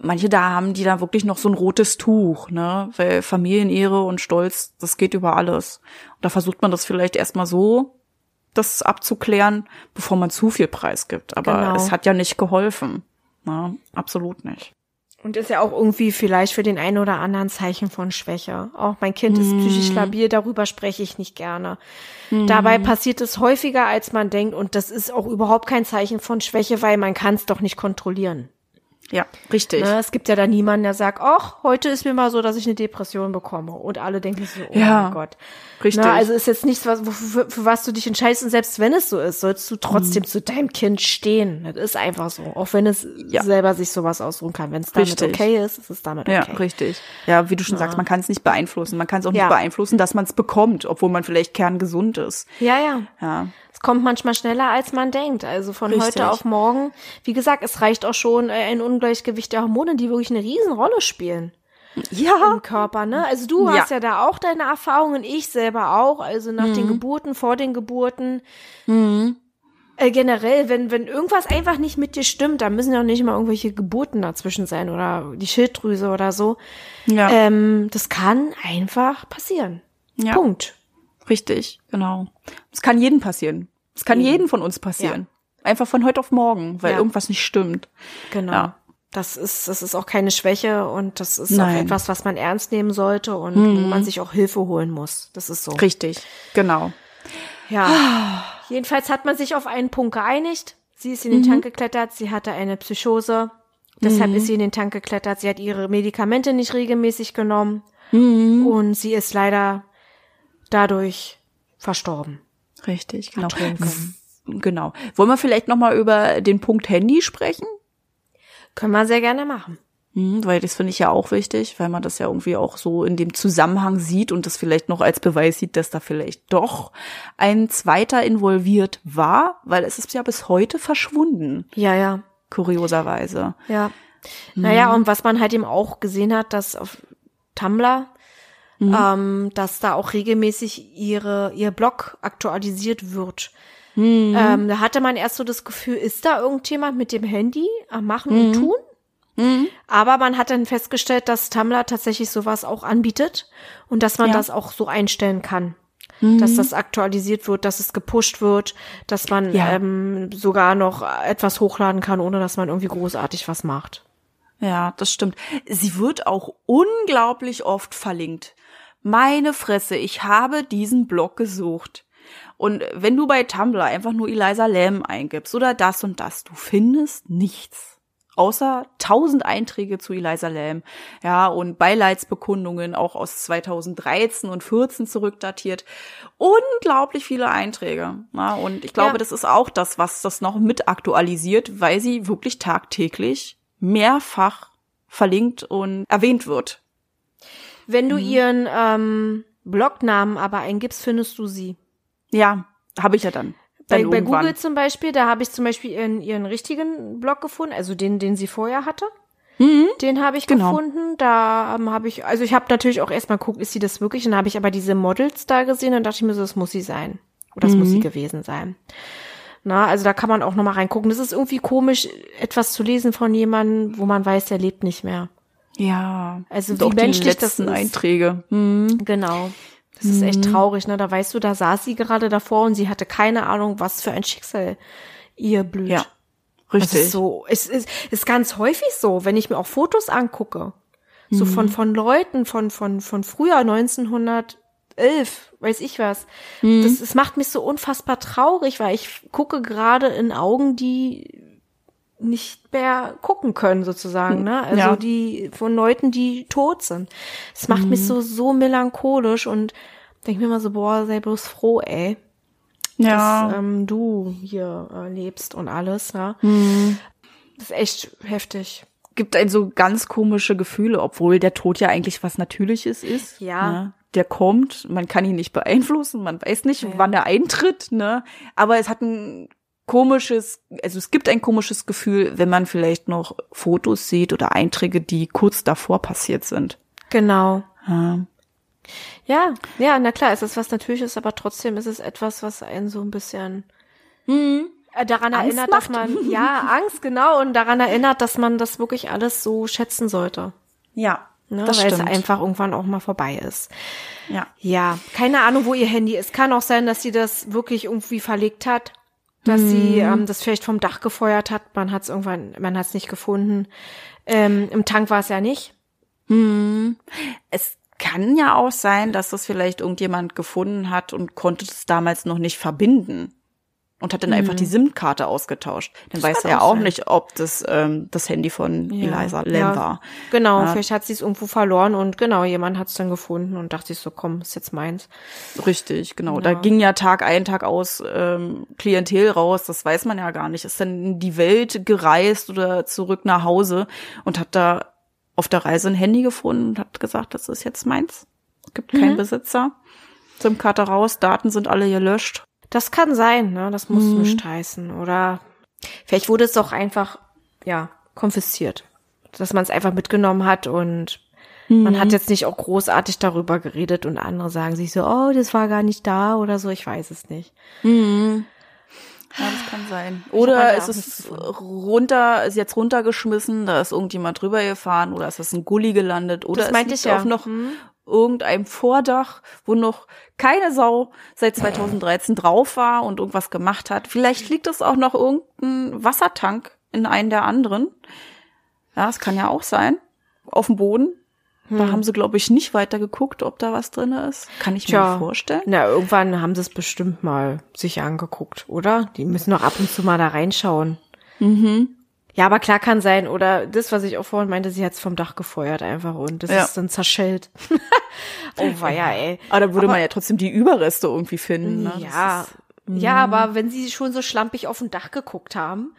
Manche da haben die da wirklich noch so ein rotes Tuch, ne? Weil Familienehre und Stolz, das geht über alles. Und da versucht man das vielleicht erstmal so, das abzuklären, bevor man zu viel Preis gibt. Aber Genau. es hat ja nicht geholfen. Ne? Absolut nicht. Und ist ja auch irgendwie vielleicht für den einen oder anderen Zeichen von Schwäche. Auch mein Kind ist psychisch labil, darüber spreche ich nicht gerne. Dabei passiert es häufiger, als man denkt. Und das ist auch überhaupt kein Zeichen von Schwäche, weil man kann es doch nicht kontrollieren. Ja, richtig. Ne? Es gibt ja da niemanden, der sagt, ach, heute ist mir mal so, dass ich eine Depression bekomme. Und alle denken so, oh Ja, mein Gott. richtig. Ne? Also ist jetzt nichts, was, für, für was du dich entscheidest. Und selbst wenn es so ist, sollst du trotzdem zu deinem Kind stehen. Das ist einfach so. Auch wenn es Ja. selber sich sowas ausruhen kann. Wenn es damit Richtig. okay ist, ist es damit Ja, okay. richtig. Ja, wie du schon sagst, man kann es nicht beeinflussen. Man kann es auch nicht Ja. beeinflussen, dass man es bekommt, obwohl man vielleicht kerngesund ist. Ja, ja. Ja. Es kommt manchmal schneller, als man denkt. Also von Richtig. heute auf morgen. Wie gesagt, es reicht auch schon äh, ein Ungleichgewicht der Hormone, die wirklich eine Riesenrolle spielen. Ja. im Körper, ne? Also du Ja. hast ja da auch deine Erfahrungen, ich selber auch, also nach den Geburten, vor den Geburten. Äh, generell, wenn, wenn irgendwas einfach nicht mit dir stimmt, dann müssen ja auch nicht mal irgendwelche Geburten dazwischen sein oder die Schilddrüse oder so. Ja. Ähm, das kann einfach passieren. Ja. Punkt. Richtig, genau. Es kann jedem passieren. Es kann Jedem. jedem von uns passieren. Einfach von heute auf morgen, weil Ja. irgendwas nicht stimmt. Genau. Ja. Das ist, das ist auch keine Schwäche und das ist auch Nein. Hm. etwas, was man ernst nehmen sollte und wo man sich auch Hilfe holen muss. Das ist so. Richtig, genau. Ja. Jedenfalls hat man sich auf einen Punkt geeinigt. Sie ist in den Mhm. Tank geklettert, sie hatte eine Psychose. Deshalb ist sie in den Tank geklettert. Sie hat ihre Medikamente nicht regelmäßig genommen. Mhm. Und sie ist leider dadurch verstorben. Richtig, genau. Können. Genau. Wollen wir vielleicht noch mal über den Punkt Handy sprechen? Können wir sehr gerne machen. Hm, weil das finde ich ja auch wichtig, weil man das ja irgendwie auch so in dem Zusammenhang sieht und das vielleicht noch als Beweis sieht, dass da vielleicht doch ein zweiter involviert war, weil es ist ja bis heute verschwunden, Ja, ja. kurioserweise. Ja. Mhm. Naja, und was man halt eben auch gesehen hat, dass auf Tumblr, Mhm. ähm, dass da auch regelmäßig ihre, ihr Blog aktualisiert wird. Mhm. Ähm, da hatte man erst so das Gefühl, ist da irgendjemand mit dem Handy am Machen Mhm. und Tun? Aber man hat dann festgestellt, dass Tumblr tatsächlich sowas auch anbietet und dass man Ja. Mhm. das auch so einstellen kann. Dass das aktualisiert wird, dass es gepusht wird, dass man Ja. ähm, sogar noch etwas hochladen kann, ohne dass man irgendwie großartig was macht. Ja, das stimmt. Sie wird auch unglaublich oft verlinkt. Meine Fresse, ich habe diesen Blog gesucht. Und wenn du bei Tumblr einfach nur Eliza Lam eingibst oder das und das, du findest nichts. Außer tausend Einträge zu Eliza Lam. Ja, und Beileidsbekundungen auch aus 2013 und 14 zurückdatiert. Unglaublich viele Einträge. Ja, und ich glaube, Ja. das ist auch das, was das noch mit aktualisiert, weil sie wirklich tagtäglich mehrfach verlinkt und erwähnt wird. Wenn du Mhm. ihren ähm, Blognamen aber eingibst, findest du sie. Ja, habe ich ja dann. Bei, bei. Google zum Beispiel, da habe ich zum Beispiel ihren, ihren richtigen Blog gefunden, also den, den sie vorher hatte. Den habe ich Genau. gefunden. Da ähm, habe ich, also ich habe natürlich auch erstmal geguckt, ist sie das wirklich? Und dann habe ich aber diese Models da gesehen und dachte ich mir so, das muss sie sein. Oder das muss Mhm. sie gewesen sein. Na, also da kann man auch nochmal reingucken. Das ist irgendwie komisch, etwas zu lesen von jemandem, wo man weiß, der lebt nicht mehr. Ja. Also Und wie auch die menschlich das letzten ist. Einträge. Hm. Genau. Das ist echt traurig, ne? Da weißt du, da saß sie gerade davor und sie hatte keine Ahnung, was für ein Schicksal ihr blüht. Ja. Das Richtig. ist so, es ist, ist ganz häufig so, wenn ich mir auch Fotos angucke. So von, von Leuten von, von, von früher, 1911, weiß ich was. Das, das macht mich so unfassbar traurig, weil ich gucke gerade in Augen, die nicht mehr gucken können, sozusagen, ne? Also Ja. die von Leuten, die tot sind. Es macht mich so, so melancholisch und denke mir immer so, boah, sei bloß froh, ey ja. dass ähm, du hier äh, lebst und alles. Ja. Mhm. Das ist echt heftig. gibt ein so ganz komische Gefühle, obwohl der Tod ja eigentlich was Natürliches ist. Ja. Ne? Der kommt, man kann ihn nicht beeinflussen, man weiß nicht, wann er eintritt, ne? Aber es hat ein komisches, also es gibt ein komisches Gefühl, wenn man vielleicht noch Fotos sieht oder Einträge, die kurz davor passiert sind. Genau. Ja. Ja, ja, na klar, es ist was Natürliches, aber trotzdem ist es etwas, was einen so ein bisschen äh, daran Angst erinnert, dass macht. man, ja, Angst, genau, und daran erinnert, dass man das wirklich alles so schätzen sollte. Ja, Ne, das weil stimmt. es einfach irgendwann auch mal vorbei ist. ja. Ja, keine Ahnung, wo ihr Handy ist. Kann auch sein, dass sie das wirklich irgendwie verlegt hat, dass sie ähm, das vielleicht vom Dach gefeuert hat. Man hat es irgendwann, man hat es nicht gefunden. Ähm, Im Tank war es ja nicht. Es kann ja auch sein, dass das vielleicht irgendjemand gefunden hat und konnte das damals noch nicht verbinden und hat dann einfach die SIM-Karte ausgetauscht. Dann weiß kann er ja auch sein. nicht, ob das ähm, das Handy von Eliza Lam ja, war. Genau, Ja. vielleicht hat sie es irgendwo verloren und genau, jemand hat es dann gefunden und dachte sich so, komm, ist jetzt meins. Richtig, genau. Da ging ja Tag ein, Tag aus ähm, Klientel raus, das weiß man ja gar nicht. Ist dann in die Welt gereist oder zurück nach Hause und hat da auf der Reise ein Handy gefunden und hat gesagt, das ist jetzt meins. Es gibt keinen Besitzer. SIM-Karte raus, Daten sind alle gelöscht. Das kann sein, ne? Das muss Mhm. nicht heißen. Oder vielleicht wurde es auch einfach, ja, konfisziert. Dass man es einfach mitgenommen hat und man Mhm. hat jetzt nicht auch großartig darüber geredet und andere sagen sich so, oh, das war gar nicht da oder so, ich weiß es nicht. Ja, das kann sein. Oder da ist auch es runter, ist jetzt runtergeschmissen, da ist irgendjemand drüber gefahren oder ist das ein Gully gelandet oder Das es meinte liegt ich ja. auf noch irgendeinem Vordach, wo noch keine Sau seit 2013 drauf war und irgendwas gemacht hat. Vielleicht liegt es auch noch irgendein Wassertank in einen der anderen. Ja, es kann ja auch sein. Auf dem Boden. Da haben sie, glaube ich, nicht weiter geguckt, ob da was drin ist. Kann ich Tja. mir vorstellen. Na, irgendwann haben sie es bestimmt mal sich angeguckt, oder? Die müssen doch ab und zu mal da reinschauen. Mhm. Ja, aber klar kann sein, oder das, was ich auch vorhin meinte, sie hat es vom Dach gefeuert einfach und das Ja. ist dann zerschellt. oh weia, ey. Aber da würde man ja trotzdem die Überreste irgendwie finden. Ne? Ja, ist- Mhm. ja, aber wenn sie schon so schlampig auf dem Dach geguckt haben,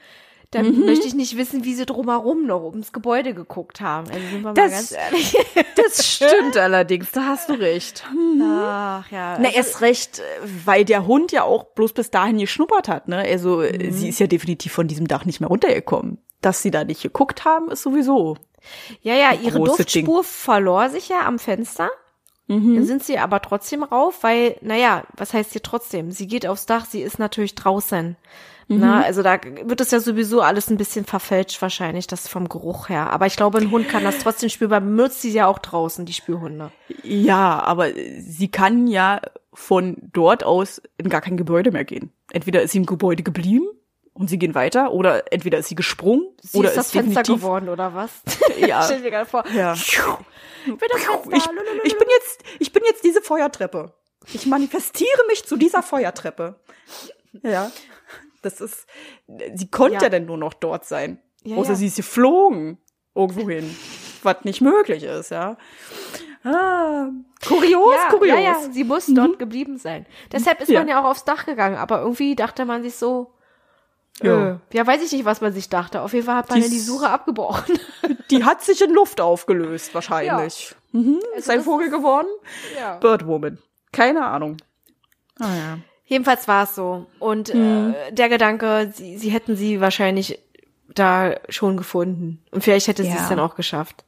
dann Mhm. möchte ich nicht wissen, wie sie drumherum noch ums Gebäude geguckt haben. Also Das-. Das stimmt allerdings, da hast du recht. Ach ja. Na, also- erst recht, weil der Hund ja auch bloß bis dahin geschnuppert hat, ne? Also, äh, sie ist ja definitiv von diesem Dach nicht mehr runtergekommen. Dass sie da nicht geguckt haben, ist sowieso. ja, ja, ihre Duftspur verlor sich ja am Fenster. Mhm. Dann sind sie aber trotzdem rauf, weil, naja, was heißt hier trotzdem? Sie geht aufs Dach, sie ist natürlich draußen. Mhm. Na, also da wird es ja sowieso alles ein bisschen verfälscht wahrscheinlich, das vom Geruch her. Aber ich glaube, ein Hund kann das trotzdem spüren, weil benutzt sie ja auch draußen, die Spürhunde. Ja, aber sie kann ja von dort aus in gar kein Gebäude mehr gehen. Entweder ist sie im Gebäude geblieben und sie gehen weiter, oder entweder ist sie gesprungen, Sie oder ist das Fenster definitiv- geworden, oder was? Ja. Stell dir gerade vor. Ja. Ich Fenster. Ich, bin jetzt, ich bin jetzt diese Feuertreppe. Ich manifestiere mich zu dieser Feuertreppe. Ja. Das ist, sie konnte Ja. ja, denn nur noch dort sein. Ja, Außer ja. sie ist geflogen. Irgendwohin. was nicht möglich ist, ja. Ah, kurios, ja, kurios. ja, ja, sie muss dort geblieben sein. Deshalb ist man ja auch aufs Dach gegangen, aber irgendwie dachte man sich so, Ja. äh, ja, weiß ich nicht, was man sich dachte. Auf jeden Fall hat man Die ja die Suche abgebrochen. Die hat sich in Luft aufgelöst, wahrscheinlich. Mhm. ist ein Vogel geworden? ja. Birdwoman. Keine Ahnung. Ah ja. Jedenfalls war es so. Und äh, der Gedanke, sie, sie hätten sie wahrscheinlich da schon gefunden. Und vielleicht hätte sie Ja. es dann auch geschafft.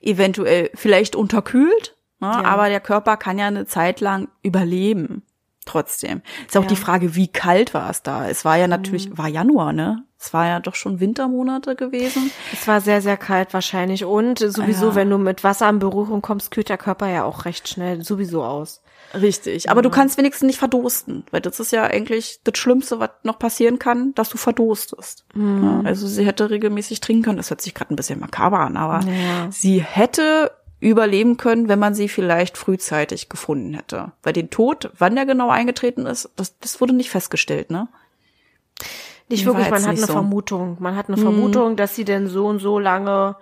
eventuell vielleicht unterkühlt, ne? Ja. aber der Körper kann ja eine Zeit lang überleben. Trotzdem. Ist auch Ja. die Frage, wie kalt war es da? Es war ja natürlich, war Januar, ne? Es war ja doch schon Wintermonate gewesen. Es war sehr, sehr kalt wahrscheinlich. Und sowieso, Ja. wenn du mit Wasser in Berührung kommst, kühlt der Körper ja auch recht schnell sowieso aus. Richtig. Aber du kannst wenigstens nicht verdursten, weil das ist ja eigentlich das Schlimmste, was noch passieren kann, dass du verdurstest. Ja, also sie hätte regelmäßig trinken können. Das hört sich gerade ein bisschen makaber an, aber Ja. sie hätte überleben können, wenn man sie vielleicht frühzeitig gefunden hätte. Weil den Tod, wann der genau eingetreten ist, das, das wurde nicht festgestellt, ne? Nicht wirklich, man hat eine so. Mhm. Vermutung. Man hat eine Vermutung, dass sie denn so und so lange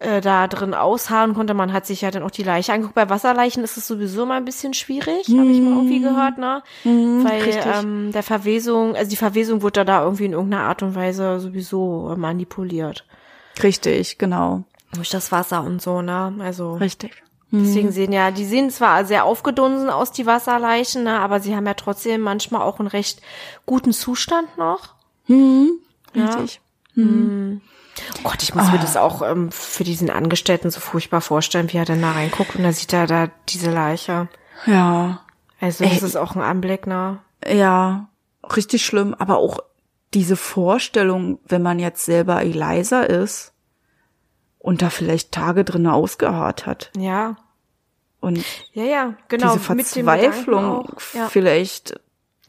äh, da drin ausharren konnte. Man hat sich ja dann auch die Leiche angeguckt. Bei Wasserleichen ist es sowieso mal ein bisschen schwierig, habe ich mal irgendwie gehört, ne? Weil Mhm. richtig. ähm, der Verwesung, also die Verwesung wurde da irgendwie in irgendeiner Art und Weise sowieso manipuliert. Richtig, genau. Durch das Wasser und so, ne? Also Richtig. deswegen sehen ja, die sehen zwar sehr aufgedunsen aus, die Wasserleichen, ne? Aber sie haben ja trotzdem manchmal auch einen recht guten Zustand noch. Richtig. Oh Gott, ich muss mir das auch ähm, für diesen Angestellten so furchtbar vorstellen, wie er dann da reinguckt und da sieht er da diese Leiche. Ja. Also das ist auch ein Anblick, ne? Ja, richtig schlimm. Aber auch diese Vorstellung, wenn man jetzt selber Eliza ist und da vielleicht Tage drinne ausgeharrt hat Ja. und Ja, ja, genau. diese Verzweiflung. Ja. vielleicht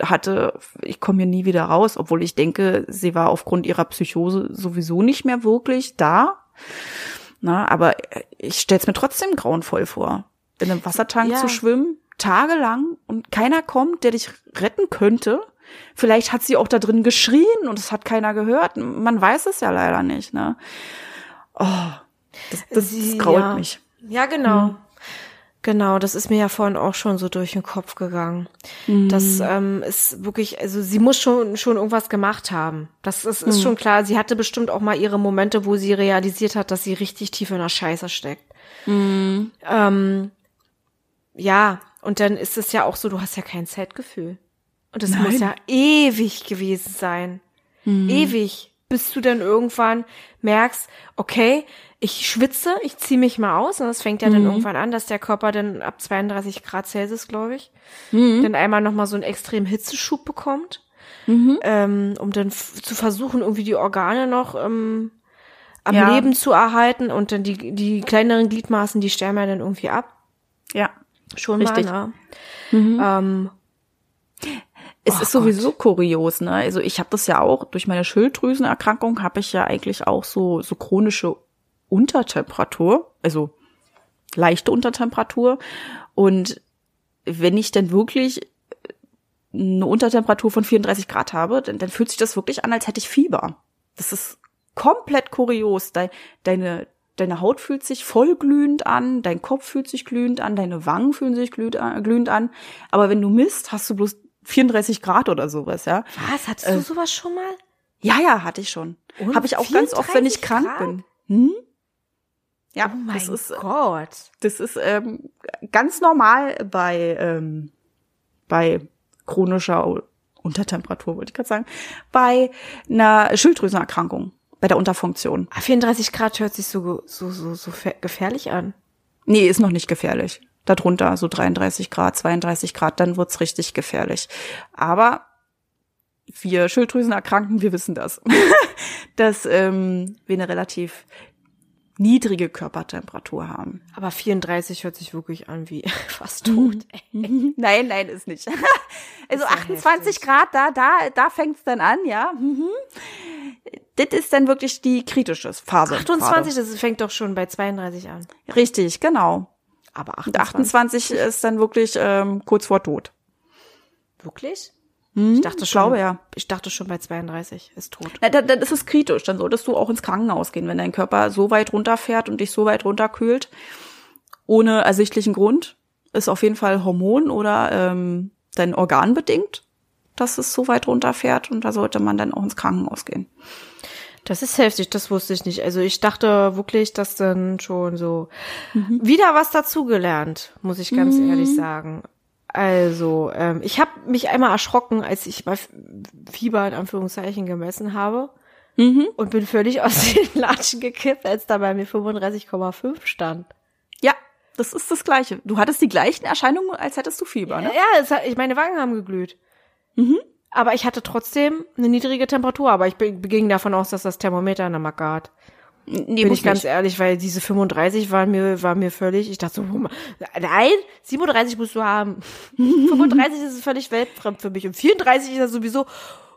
hatte, ich komme hier nie wieder raus, obwohl ich denke, sie war aufgrund ihrer Psychose sowieso nicht mehr wirklich da. Na, aber ich stell's mir trotzdem grauenvoll vor, in einem Wassertank Ja. zu schwimmen, tagelang und keiner kommt, der dich retten könnte. Vielleicht hat sie auch da drin geschrien und es hat keiner gehört. Man weiß es ja leider nicht. Ne? Oh, das, das, Sie- das graut ja. mich. Ja, genau. Genau, das ist mir ja vorhin auch schon so durch den Kopf gegangen. Mhm. Das ähm, ist wirklich, also sie muss schon schon irgendwas gemacht haben. Das ist, Mhm. ist schon klar. Sie hatte bestimmt auch mal ihre Momente, wo sie realisiert hat, dass sie richtig tief in der Scheiße steckt. Mhm. Ähm, ja, und dann ist es ja auch so, du hast ja kein Zeitgefühl. Und es muss Nein. ja ewig gewesen sein. Ewig. Bis du dann irgendwann merkst, okay, ich schwitze, ich ziehe mich mal aus. Und das fängt ja dann irgendwann an, dass der Körper dann ab 32 Grad Celsius, glaube ich, dann einmal nochmal so einen extremen Hitzeschub bekommt. Ähm, um dann zu versuchen, irgendwie die Organe noch ähm, am Ja. Leben zu erhalten. Und dann die, die kleineren Gliedmaßen, die sterben ja dann irgendwie ab. Ja. Schon Richtig. mal, ne? Ähm, Es Oh ist sowieso kurios, ne? Also ich habe das ja auch durch meine Schilddrüsenerkrankung habe ich ja eigentlich auch so so chronische Untertemperatur, also leichte Untertemperatur. Und wenn ich dann wirklich eine Untertemperatur von 34 Grad habe, dann, dann fühlt sich das wirklich an, als hätte ich Fieber. Das ist komplett kurios. Dein, deine, deine Haut fühlt sich voll glühend an, dein Kopf fühlt sich glühend an, deine Wangen fühlen sich glühend, äh, glühend an. Aber wenn du misst, hast du bloß 34 Grad oder sowas, ja. Was? Hattest du Äh, sowas schon mal? Ja, ja, hatte ich schon. Habe ich auch ganz oft, wenn ich 34 krank Grad? bin. Hm? Ja, Oh mein das ist, Gott. das ist ähm, ganz normal bei, ähm, bei chronischer Untertemperatur, wollte ich gerade sagen, bei einer Schilddrüsenerkrankung, bei der Unterfunktion. Ah, 34 Grad hört sich so, so, so, so gefährlich an. Nee, ist noch nicht gefährlich. Darunter so 33 Grad, 32 Grad, dann wird's richtig gefährlich. Aber wir Schilddrüsenerkrankten, wir wissen das, dass ähm, wir eine relativ niedrige Körpertemperatur haben. Aber 34 hört sich wirklich an wie fast tot. ey. Nein, nein, ist nicht. Also Ist ja 28 heftig. Grad, da, da, da fängt's dann an, ja. Mhm. Das ist dann wirklich die kritische Phase. 28, das fängt doch schon bei 32 an. Richtig, genau. Aber Und 28. 28 ist dann wirklich ähm, kurz vor Tod. Wirklich? Hm, Ich dachte ich schon, glaube ja. Ich dachte schon bei 32 ist tot. Na, dann, dann ist es kritisch. Dann solltest du auch ins Krankenhaus gehen, wenn dein Körper so weit runterfährt und dich so weit runterkühlt, ohne ersichtlichen Grund. Ist auf jeden Fall Hormon oder ähm, dein Organ bedingt, dass es so weit runterfährt und da sollte man dann auch ins Krankenhaus gehen. Das ist heftig, das wusste ich nicht. Also ich dachte wirklich, dass dann schon so wieder was dazugelernt, muss ich ganz ehrlich sagen. Also, ähm, ich habe mich einmal erschrocken, als ich bei Fieber in Anführungszeichen gemessen habe und bin völlig aus den Latschen gekippt, als da bei mir 35,5 stand. Ja, das ist das Gleiche. Du hattest die gleichen Erscheinungen, als hättest du Fieber, ne? Ja, es hat, ich, meine Wangen haben geglüht. Aber ich hatte trotzdem eine niedrige Temperatur, aber ich ging davon aus, dass das Thermometer eine Macke hat. Nee, Bin ich ganz nicht. ehrlich, weil diese 35 waren mir, war mir völlig, ich dachte so, nein, 37 musst du haben. 35 ist völlig weltfremd für mich und 34 ist das sowieso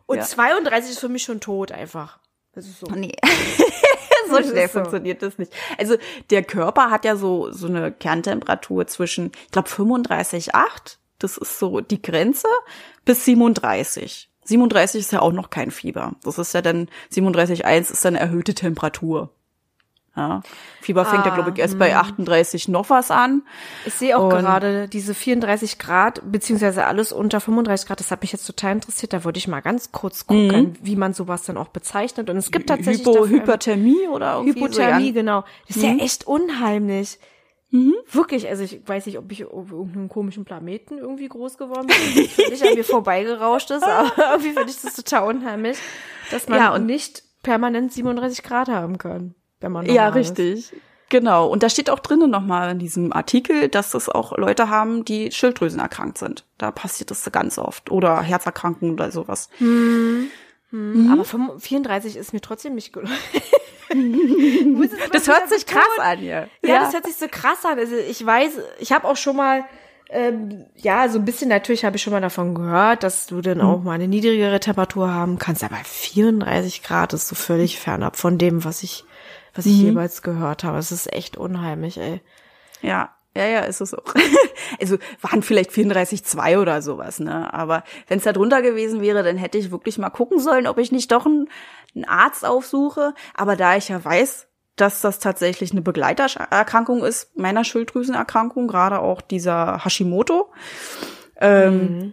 und Ja. 32 ist für mich schon tot einfach. Das ist so. Nee. so schnell so. funktioniert das nicht. Also der Körper hat ja so so eine Kerntemperatur zwischen, ich glaube 35,8, das ist so die Grenze, bis 37. 37 ist ja auch noch kein Fieber. Das ist ja dann 37,1 ist dann erhöhte Temperatur. Ja. Fieber fängt ja, Ah, glaube ich, erst bei 38 noch was an. Ich sehe auch Und- gerade diese 34 Grad, beziehungsweise alles unter 35 Grad, das hat mich jetzt total interessiert. Da wollte ich mal ganz kurz gucken, wie man sowas dann auch bezeichnet. Und es gibt tatsächlich Hypo, dafür Hyperthermie oder irgendwie Hypothermie, so. ja. genau. Das ist ja echt unheimlich. Wirklich, also ich weiß nicht, ob ich auf irgendeinem komischen Planeten irgendwie groß geworden bin, das völlig an mir vorbeigerauscht ist, aber irgendwie finde ich das total unheimlich, dass man Ja, und- nicht permanent 37 Grad haben kann, wenn man Ja, normal ist. richtig. Genau. Und da steht auch drinnen nochmal in diesem Artikel, dass es auch Leute haben, die Schilddrüsen erkrankt sind. Da passiert das ganz oft. Oder Herzerkrankungen oder sowas. Aber 35 34 ist mir trotzdem nicht gelungen. Das hört sich krass an, ja. Ja, das hört sich so krass an. Also ich weiß, ich habe auch schon mal, ähm, ja, so ein bisschen natürlich habe ich schon mal davon gehört, dass du dann auch mal eine niedrigere Temperatur haben kannst. Aber 34 Grad ist so völlig fernab von dem, was ich, was ich jemals gehört habe. Es ist echt unheimlich, ey. Ja. Ja, ja, ist es auch. Also waren vielleicht 34,2 oder sowas, ne? Aber wenn es da drunter gewesen wäre, dann hätte ich wirklich mal gucken sollen, ob ich nicht doch einen, einen Arzt aufsuche. Aber da ich ja weiß, dass das tatsächlich eine Begleiterkrankung ist, meiner Schilddrüsenerkrankung, gerade auch dieser Hashimoto, ähm,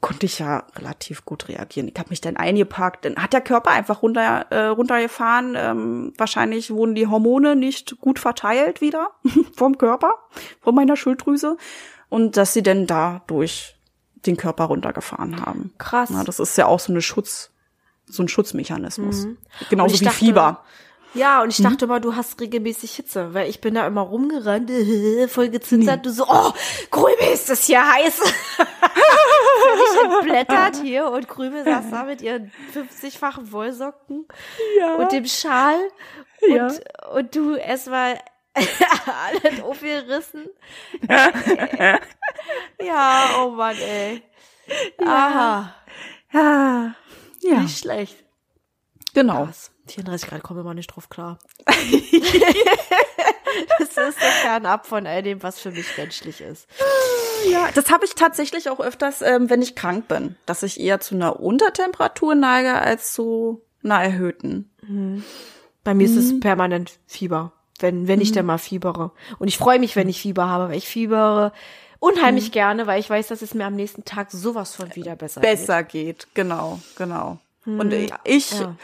konnte ich ja relativ gut reagieren. Ich habe mich dann eingepackt, dann hat der Körper einfach runter, äh, runtergefahren. Ähm, wahrscheinlich wurden die Hormone nicht gut verteilt wieder vom Körper, von meiner Schilddrüse. Und dass sie dann dadurch den Körper runtergefahren haben. Krass. Ja, das ist ja auch so eine Schutz, so ein Schutzmechanismus. Und Genauso ich wie dachte- Fieber. Ja, und ich dachte immer, du hast regelmäßig Hitze, weil ich bin da immer rumgerannt, voll gezittert, du so, oh, Krümel, ist das hier heiß. Völlig entblättert hier und Krümel saß da mit ihren 50-fachen Wollsocken und dem Schal und, Ja. und du erstmal alles aufgerissen. ja, oh Mann, ey. Aha, Ja, ja, nicht schlecht. Genau. Spaß. 34 Grad kommen wir mal nicht drauf klar. das ist so fernab von all dem, was für mich menschlich ist. Ja, das habe ich tatsächlich auch öfters, ähm, wenn ich krank bin, dass ich eher zu einer Untertemperatur neige als zu einer erhöhten. Bei mir ist es permanent Fieber, wenn, wenn ich denn mal fiebere. Und ich freue mich, wenn ich Fieber habe, weil ich fiebere unheimlich gerne, weil ich weiß, dass es mir am nächsten Tag sowas von wieder besser, geht. Besser geht, genau, genau. Und ich, ja.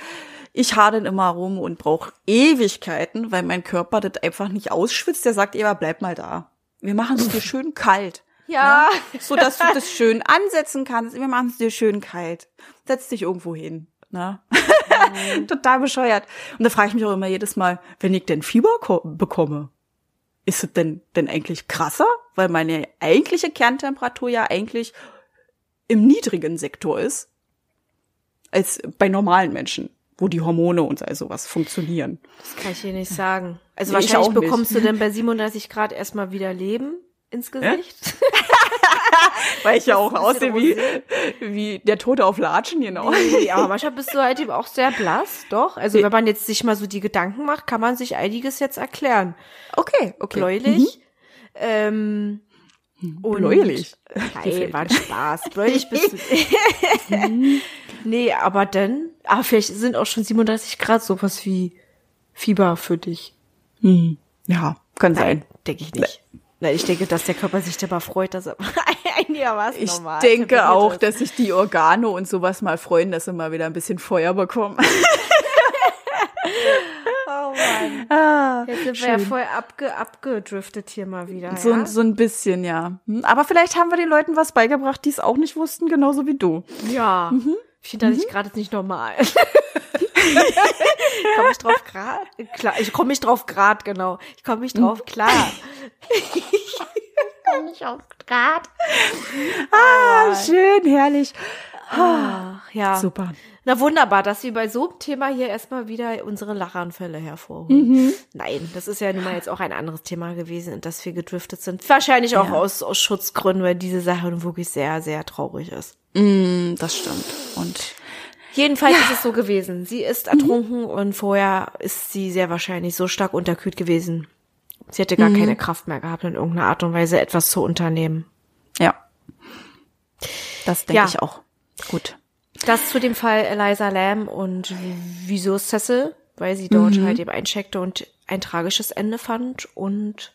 ich hadern immer rum und brauche Ewigkeiten, weil mein Körper das einfach nicht ausschwitzt. Der sagt, Eva, bleib mal da. Wir machen es dir schön kalt. Ja. so dass du das schön ansetzen kannst. Wir machen es dir schön kalt. Setz dich irgendwo hin. Ne? Total bescheuert. Und da frage ich mich auch immer jedes Mal, wenn ich denn Fieber ko- bekomme, ist es denn, denn eigentlich krasser? Weil meine eigentliche Kerntemperatur ja eigentlich im niedrigen Sektor ist, als bei normalen Menschen, wo die Hormone und all sowas funktionieren. Das kann ich dir nicht sagen. Also Nee, ich wahrscheinlich nicht. bekommst du denn bei 37 Grad erstmal wieder Leben ins Gesicht. Weil ich ja auch aussehe wie, wie der Tote auf Latschen, genau. Nee, aber manchmal bist du halt eben auch sehr blass, doch. Also wenn man jetzt sich mal so die Gedanken macht, kann man sich einiges jetzt erklären. Okay, okay. Bläulich. Ähm, und- Bläulich? Nein, war ein Spaß. Bläulich bist du. nee, aber dann, aber vielleicht sind auch schon 37 Grad sowas wie Fieber für dich. Hm. Ja, kann sein. denke ich nicht. Nein, ich denke, dass der Körper sich dabei freut, dass er einigermaßen Ich normal denke temperiert auch, ist. dass sich die Organe und sowas mal freuen, dass sie mal wieder ein bisschen Feuer bekommen. Oh Mann. Ah, Jetzt sind wir ja voll abge abgedriftet hier mal wieder. so, ja? so ein bisschen, ja. Hm, Aber vielleicht haben wir den Leuten was beigebracht, die es auch nicht wussten, genauso wie du. Ja. Mhm. Ich finde das nicht gerade nicht normal. Komme ich drauf grad? Klar, ich komme nicht drauf grad, genau. Ich komme nicht drauf klar. ich komme nicht auf grad. Ah, schön, herrlich. Ach, ja. Super. Na wunderbar, dass wir bei so einem Thema hier erstmal wieder unsere Lachanfälle hervorholen. Mhm. Nein, das ist ja nun mal jetzt auch ein anderes Thema gewesen, in das wir gedriftet sind. Wahrscheinlich auch Ja. aus, aus Schutzgründen, weil diese Sache nun wirklich sehr, sehr traurig ist. Mm, das stimmt. Und Jedenfalls ist es so gewesen. Sie ist Mhm. ertrunken und vorher ist sie sehr wahrscheinlich so stark unterkühlt gewesen. Sie hätte Mhm. gar keine Kraft mehr gehabt, in irgendeiner Art und Weise etwas zu unternehmen. ja, das denke Ja. ich auch. Gut. Das zu dem Fall Eliza Lamb und wieso Cecil, weil sie dort Mhm. halt eben eincheckte und ein tragisches Ende fand und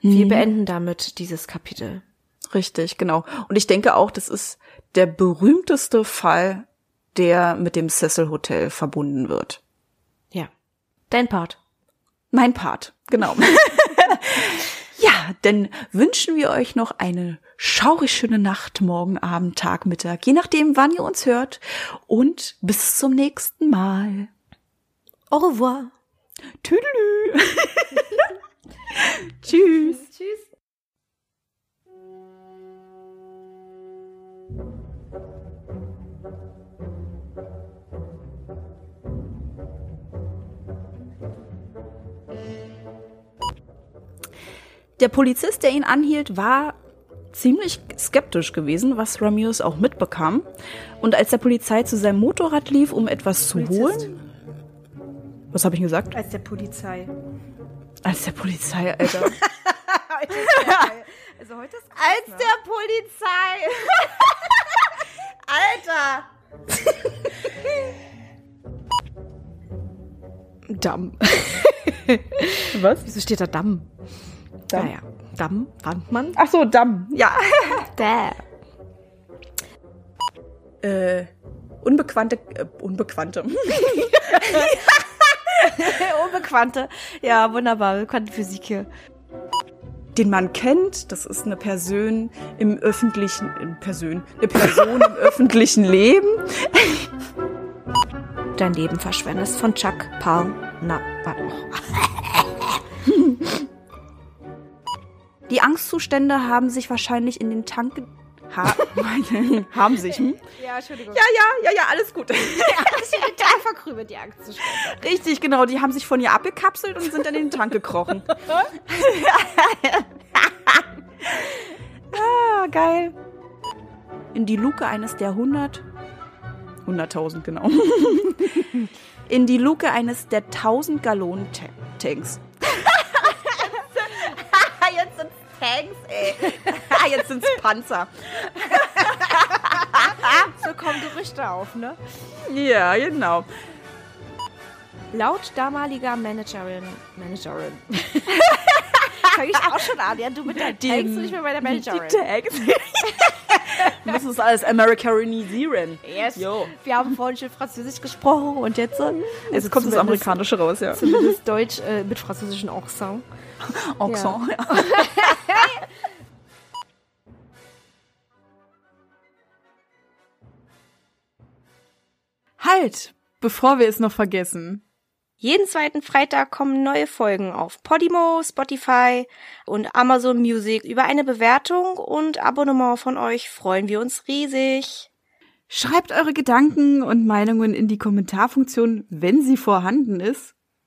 wir Mhm. beenden damit dieses Kapitel. Richtig, genau. Und ich denke auch, das ist der berühmteste Fall, der mit dem Cecil Hotel verbunden wird. Ja. Dein Part. Mein Part, genau. ja, dann wünschen wir euch noch eine schaurig schöne Nacht, morgen Abend, Tag, Mittag, je nachdem, wann ihr uns hört. Und bis zum nächsten Mal. Au revoir. Tüdelü. Tschüss. Tschüss. Der Polizist, der ihn anhielt, war ziemlich skeptisch gewesen, was Ramirez auch mitbekam. Und als der Polizei zu seinem Motorrad lief, um etwas zu Polizist. holen. Was habe ich gesagt? Als der Polizei. Als der Polizei, Alter. Also heute ist Als der Polizei. Alter. Damm. Was? Wieso steht da Damm? Damm. Naja, Damm, Wandmann. Ach so, Damm. Ja. Da. Äh, unbekannte, äh, unbekannte. Unbekannte. Ja, wunderbar. Bekannte Physik hier. den man kennt. Das ist eine Person im öffentlichen, in Person, eine Person im öffentlichen Leben. Dein Leben verschwendest von Chuck Paul. Na, warte noch. Die Angstzustände haben sich wahrscheinlich in den Tank ge- ha haben sich. Hm? Ja, Entschuldigung. Ja, ja, ja, ja, alles gut. das ist total verkrübelt, die Angstzustände. Richtig, genau. Die haben sich von ihr abgekapselt und sind in den Tank gekrochen. ah, geil. In die Luke eines der 100 100.000, genau. In die Luke eines der 1000 Gallonen Ta Tanks. Sind ey. Jetzt sind's Panzer. So kommen Gerüchte auf, ne? Ja, genau. Laut damaliger Managerin, Managerin. Fange ich auch schon an, ja, du mit deinen Tanks und ich mit meiner Managerin. Die Tanks. Wir müssen das alles Americanisieren. Yes. Jo. Wir haben vorhin schon Französisch gesprochen und jetzt, äh, Jetzt kommt das Amerikanische raus, ja. Zumindest Deutsch äh, mit französischen Accent. Accent. Ja. halt, bevor wir es noch vergessen. Jeden zweiten Freitag kommen neue Folgen auf Podimo, Spotify und Amazon Music. Über eine Bewertung und Abonnement von euch freuen wir uns riesig. Schreibt eure Gedanken und Meinungen in die Kommentarfunktion, wenn sie vorhanden ist.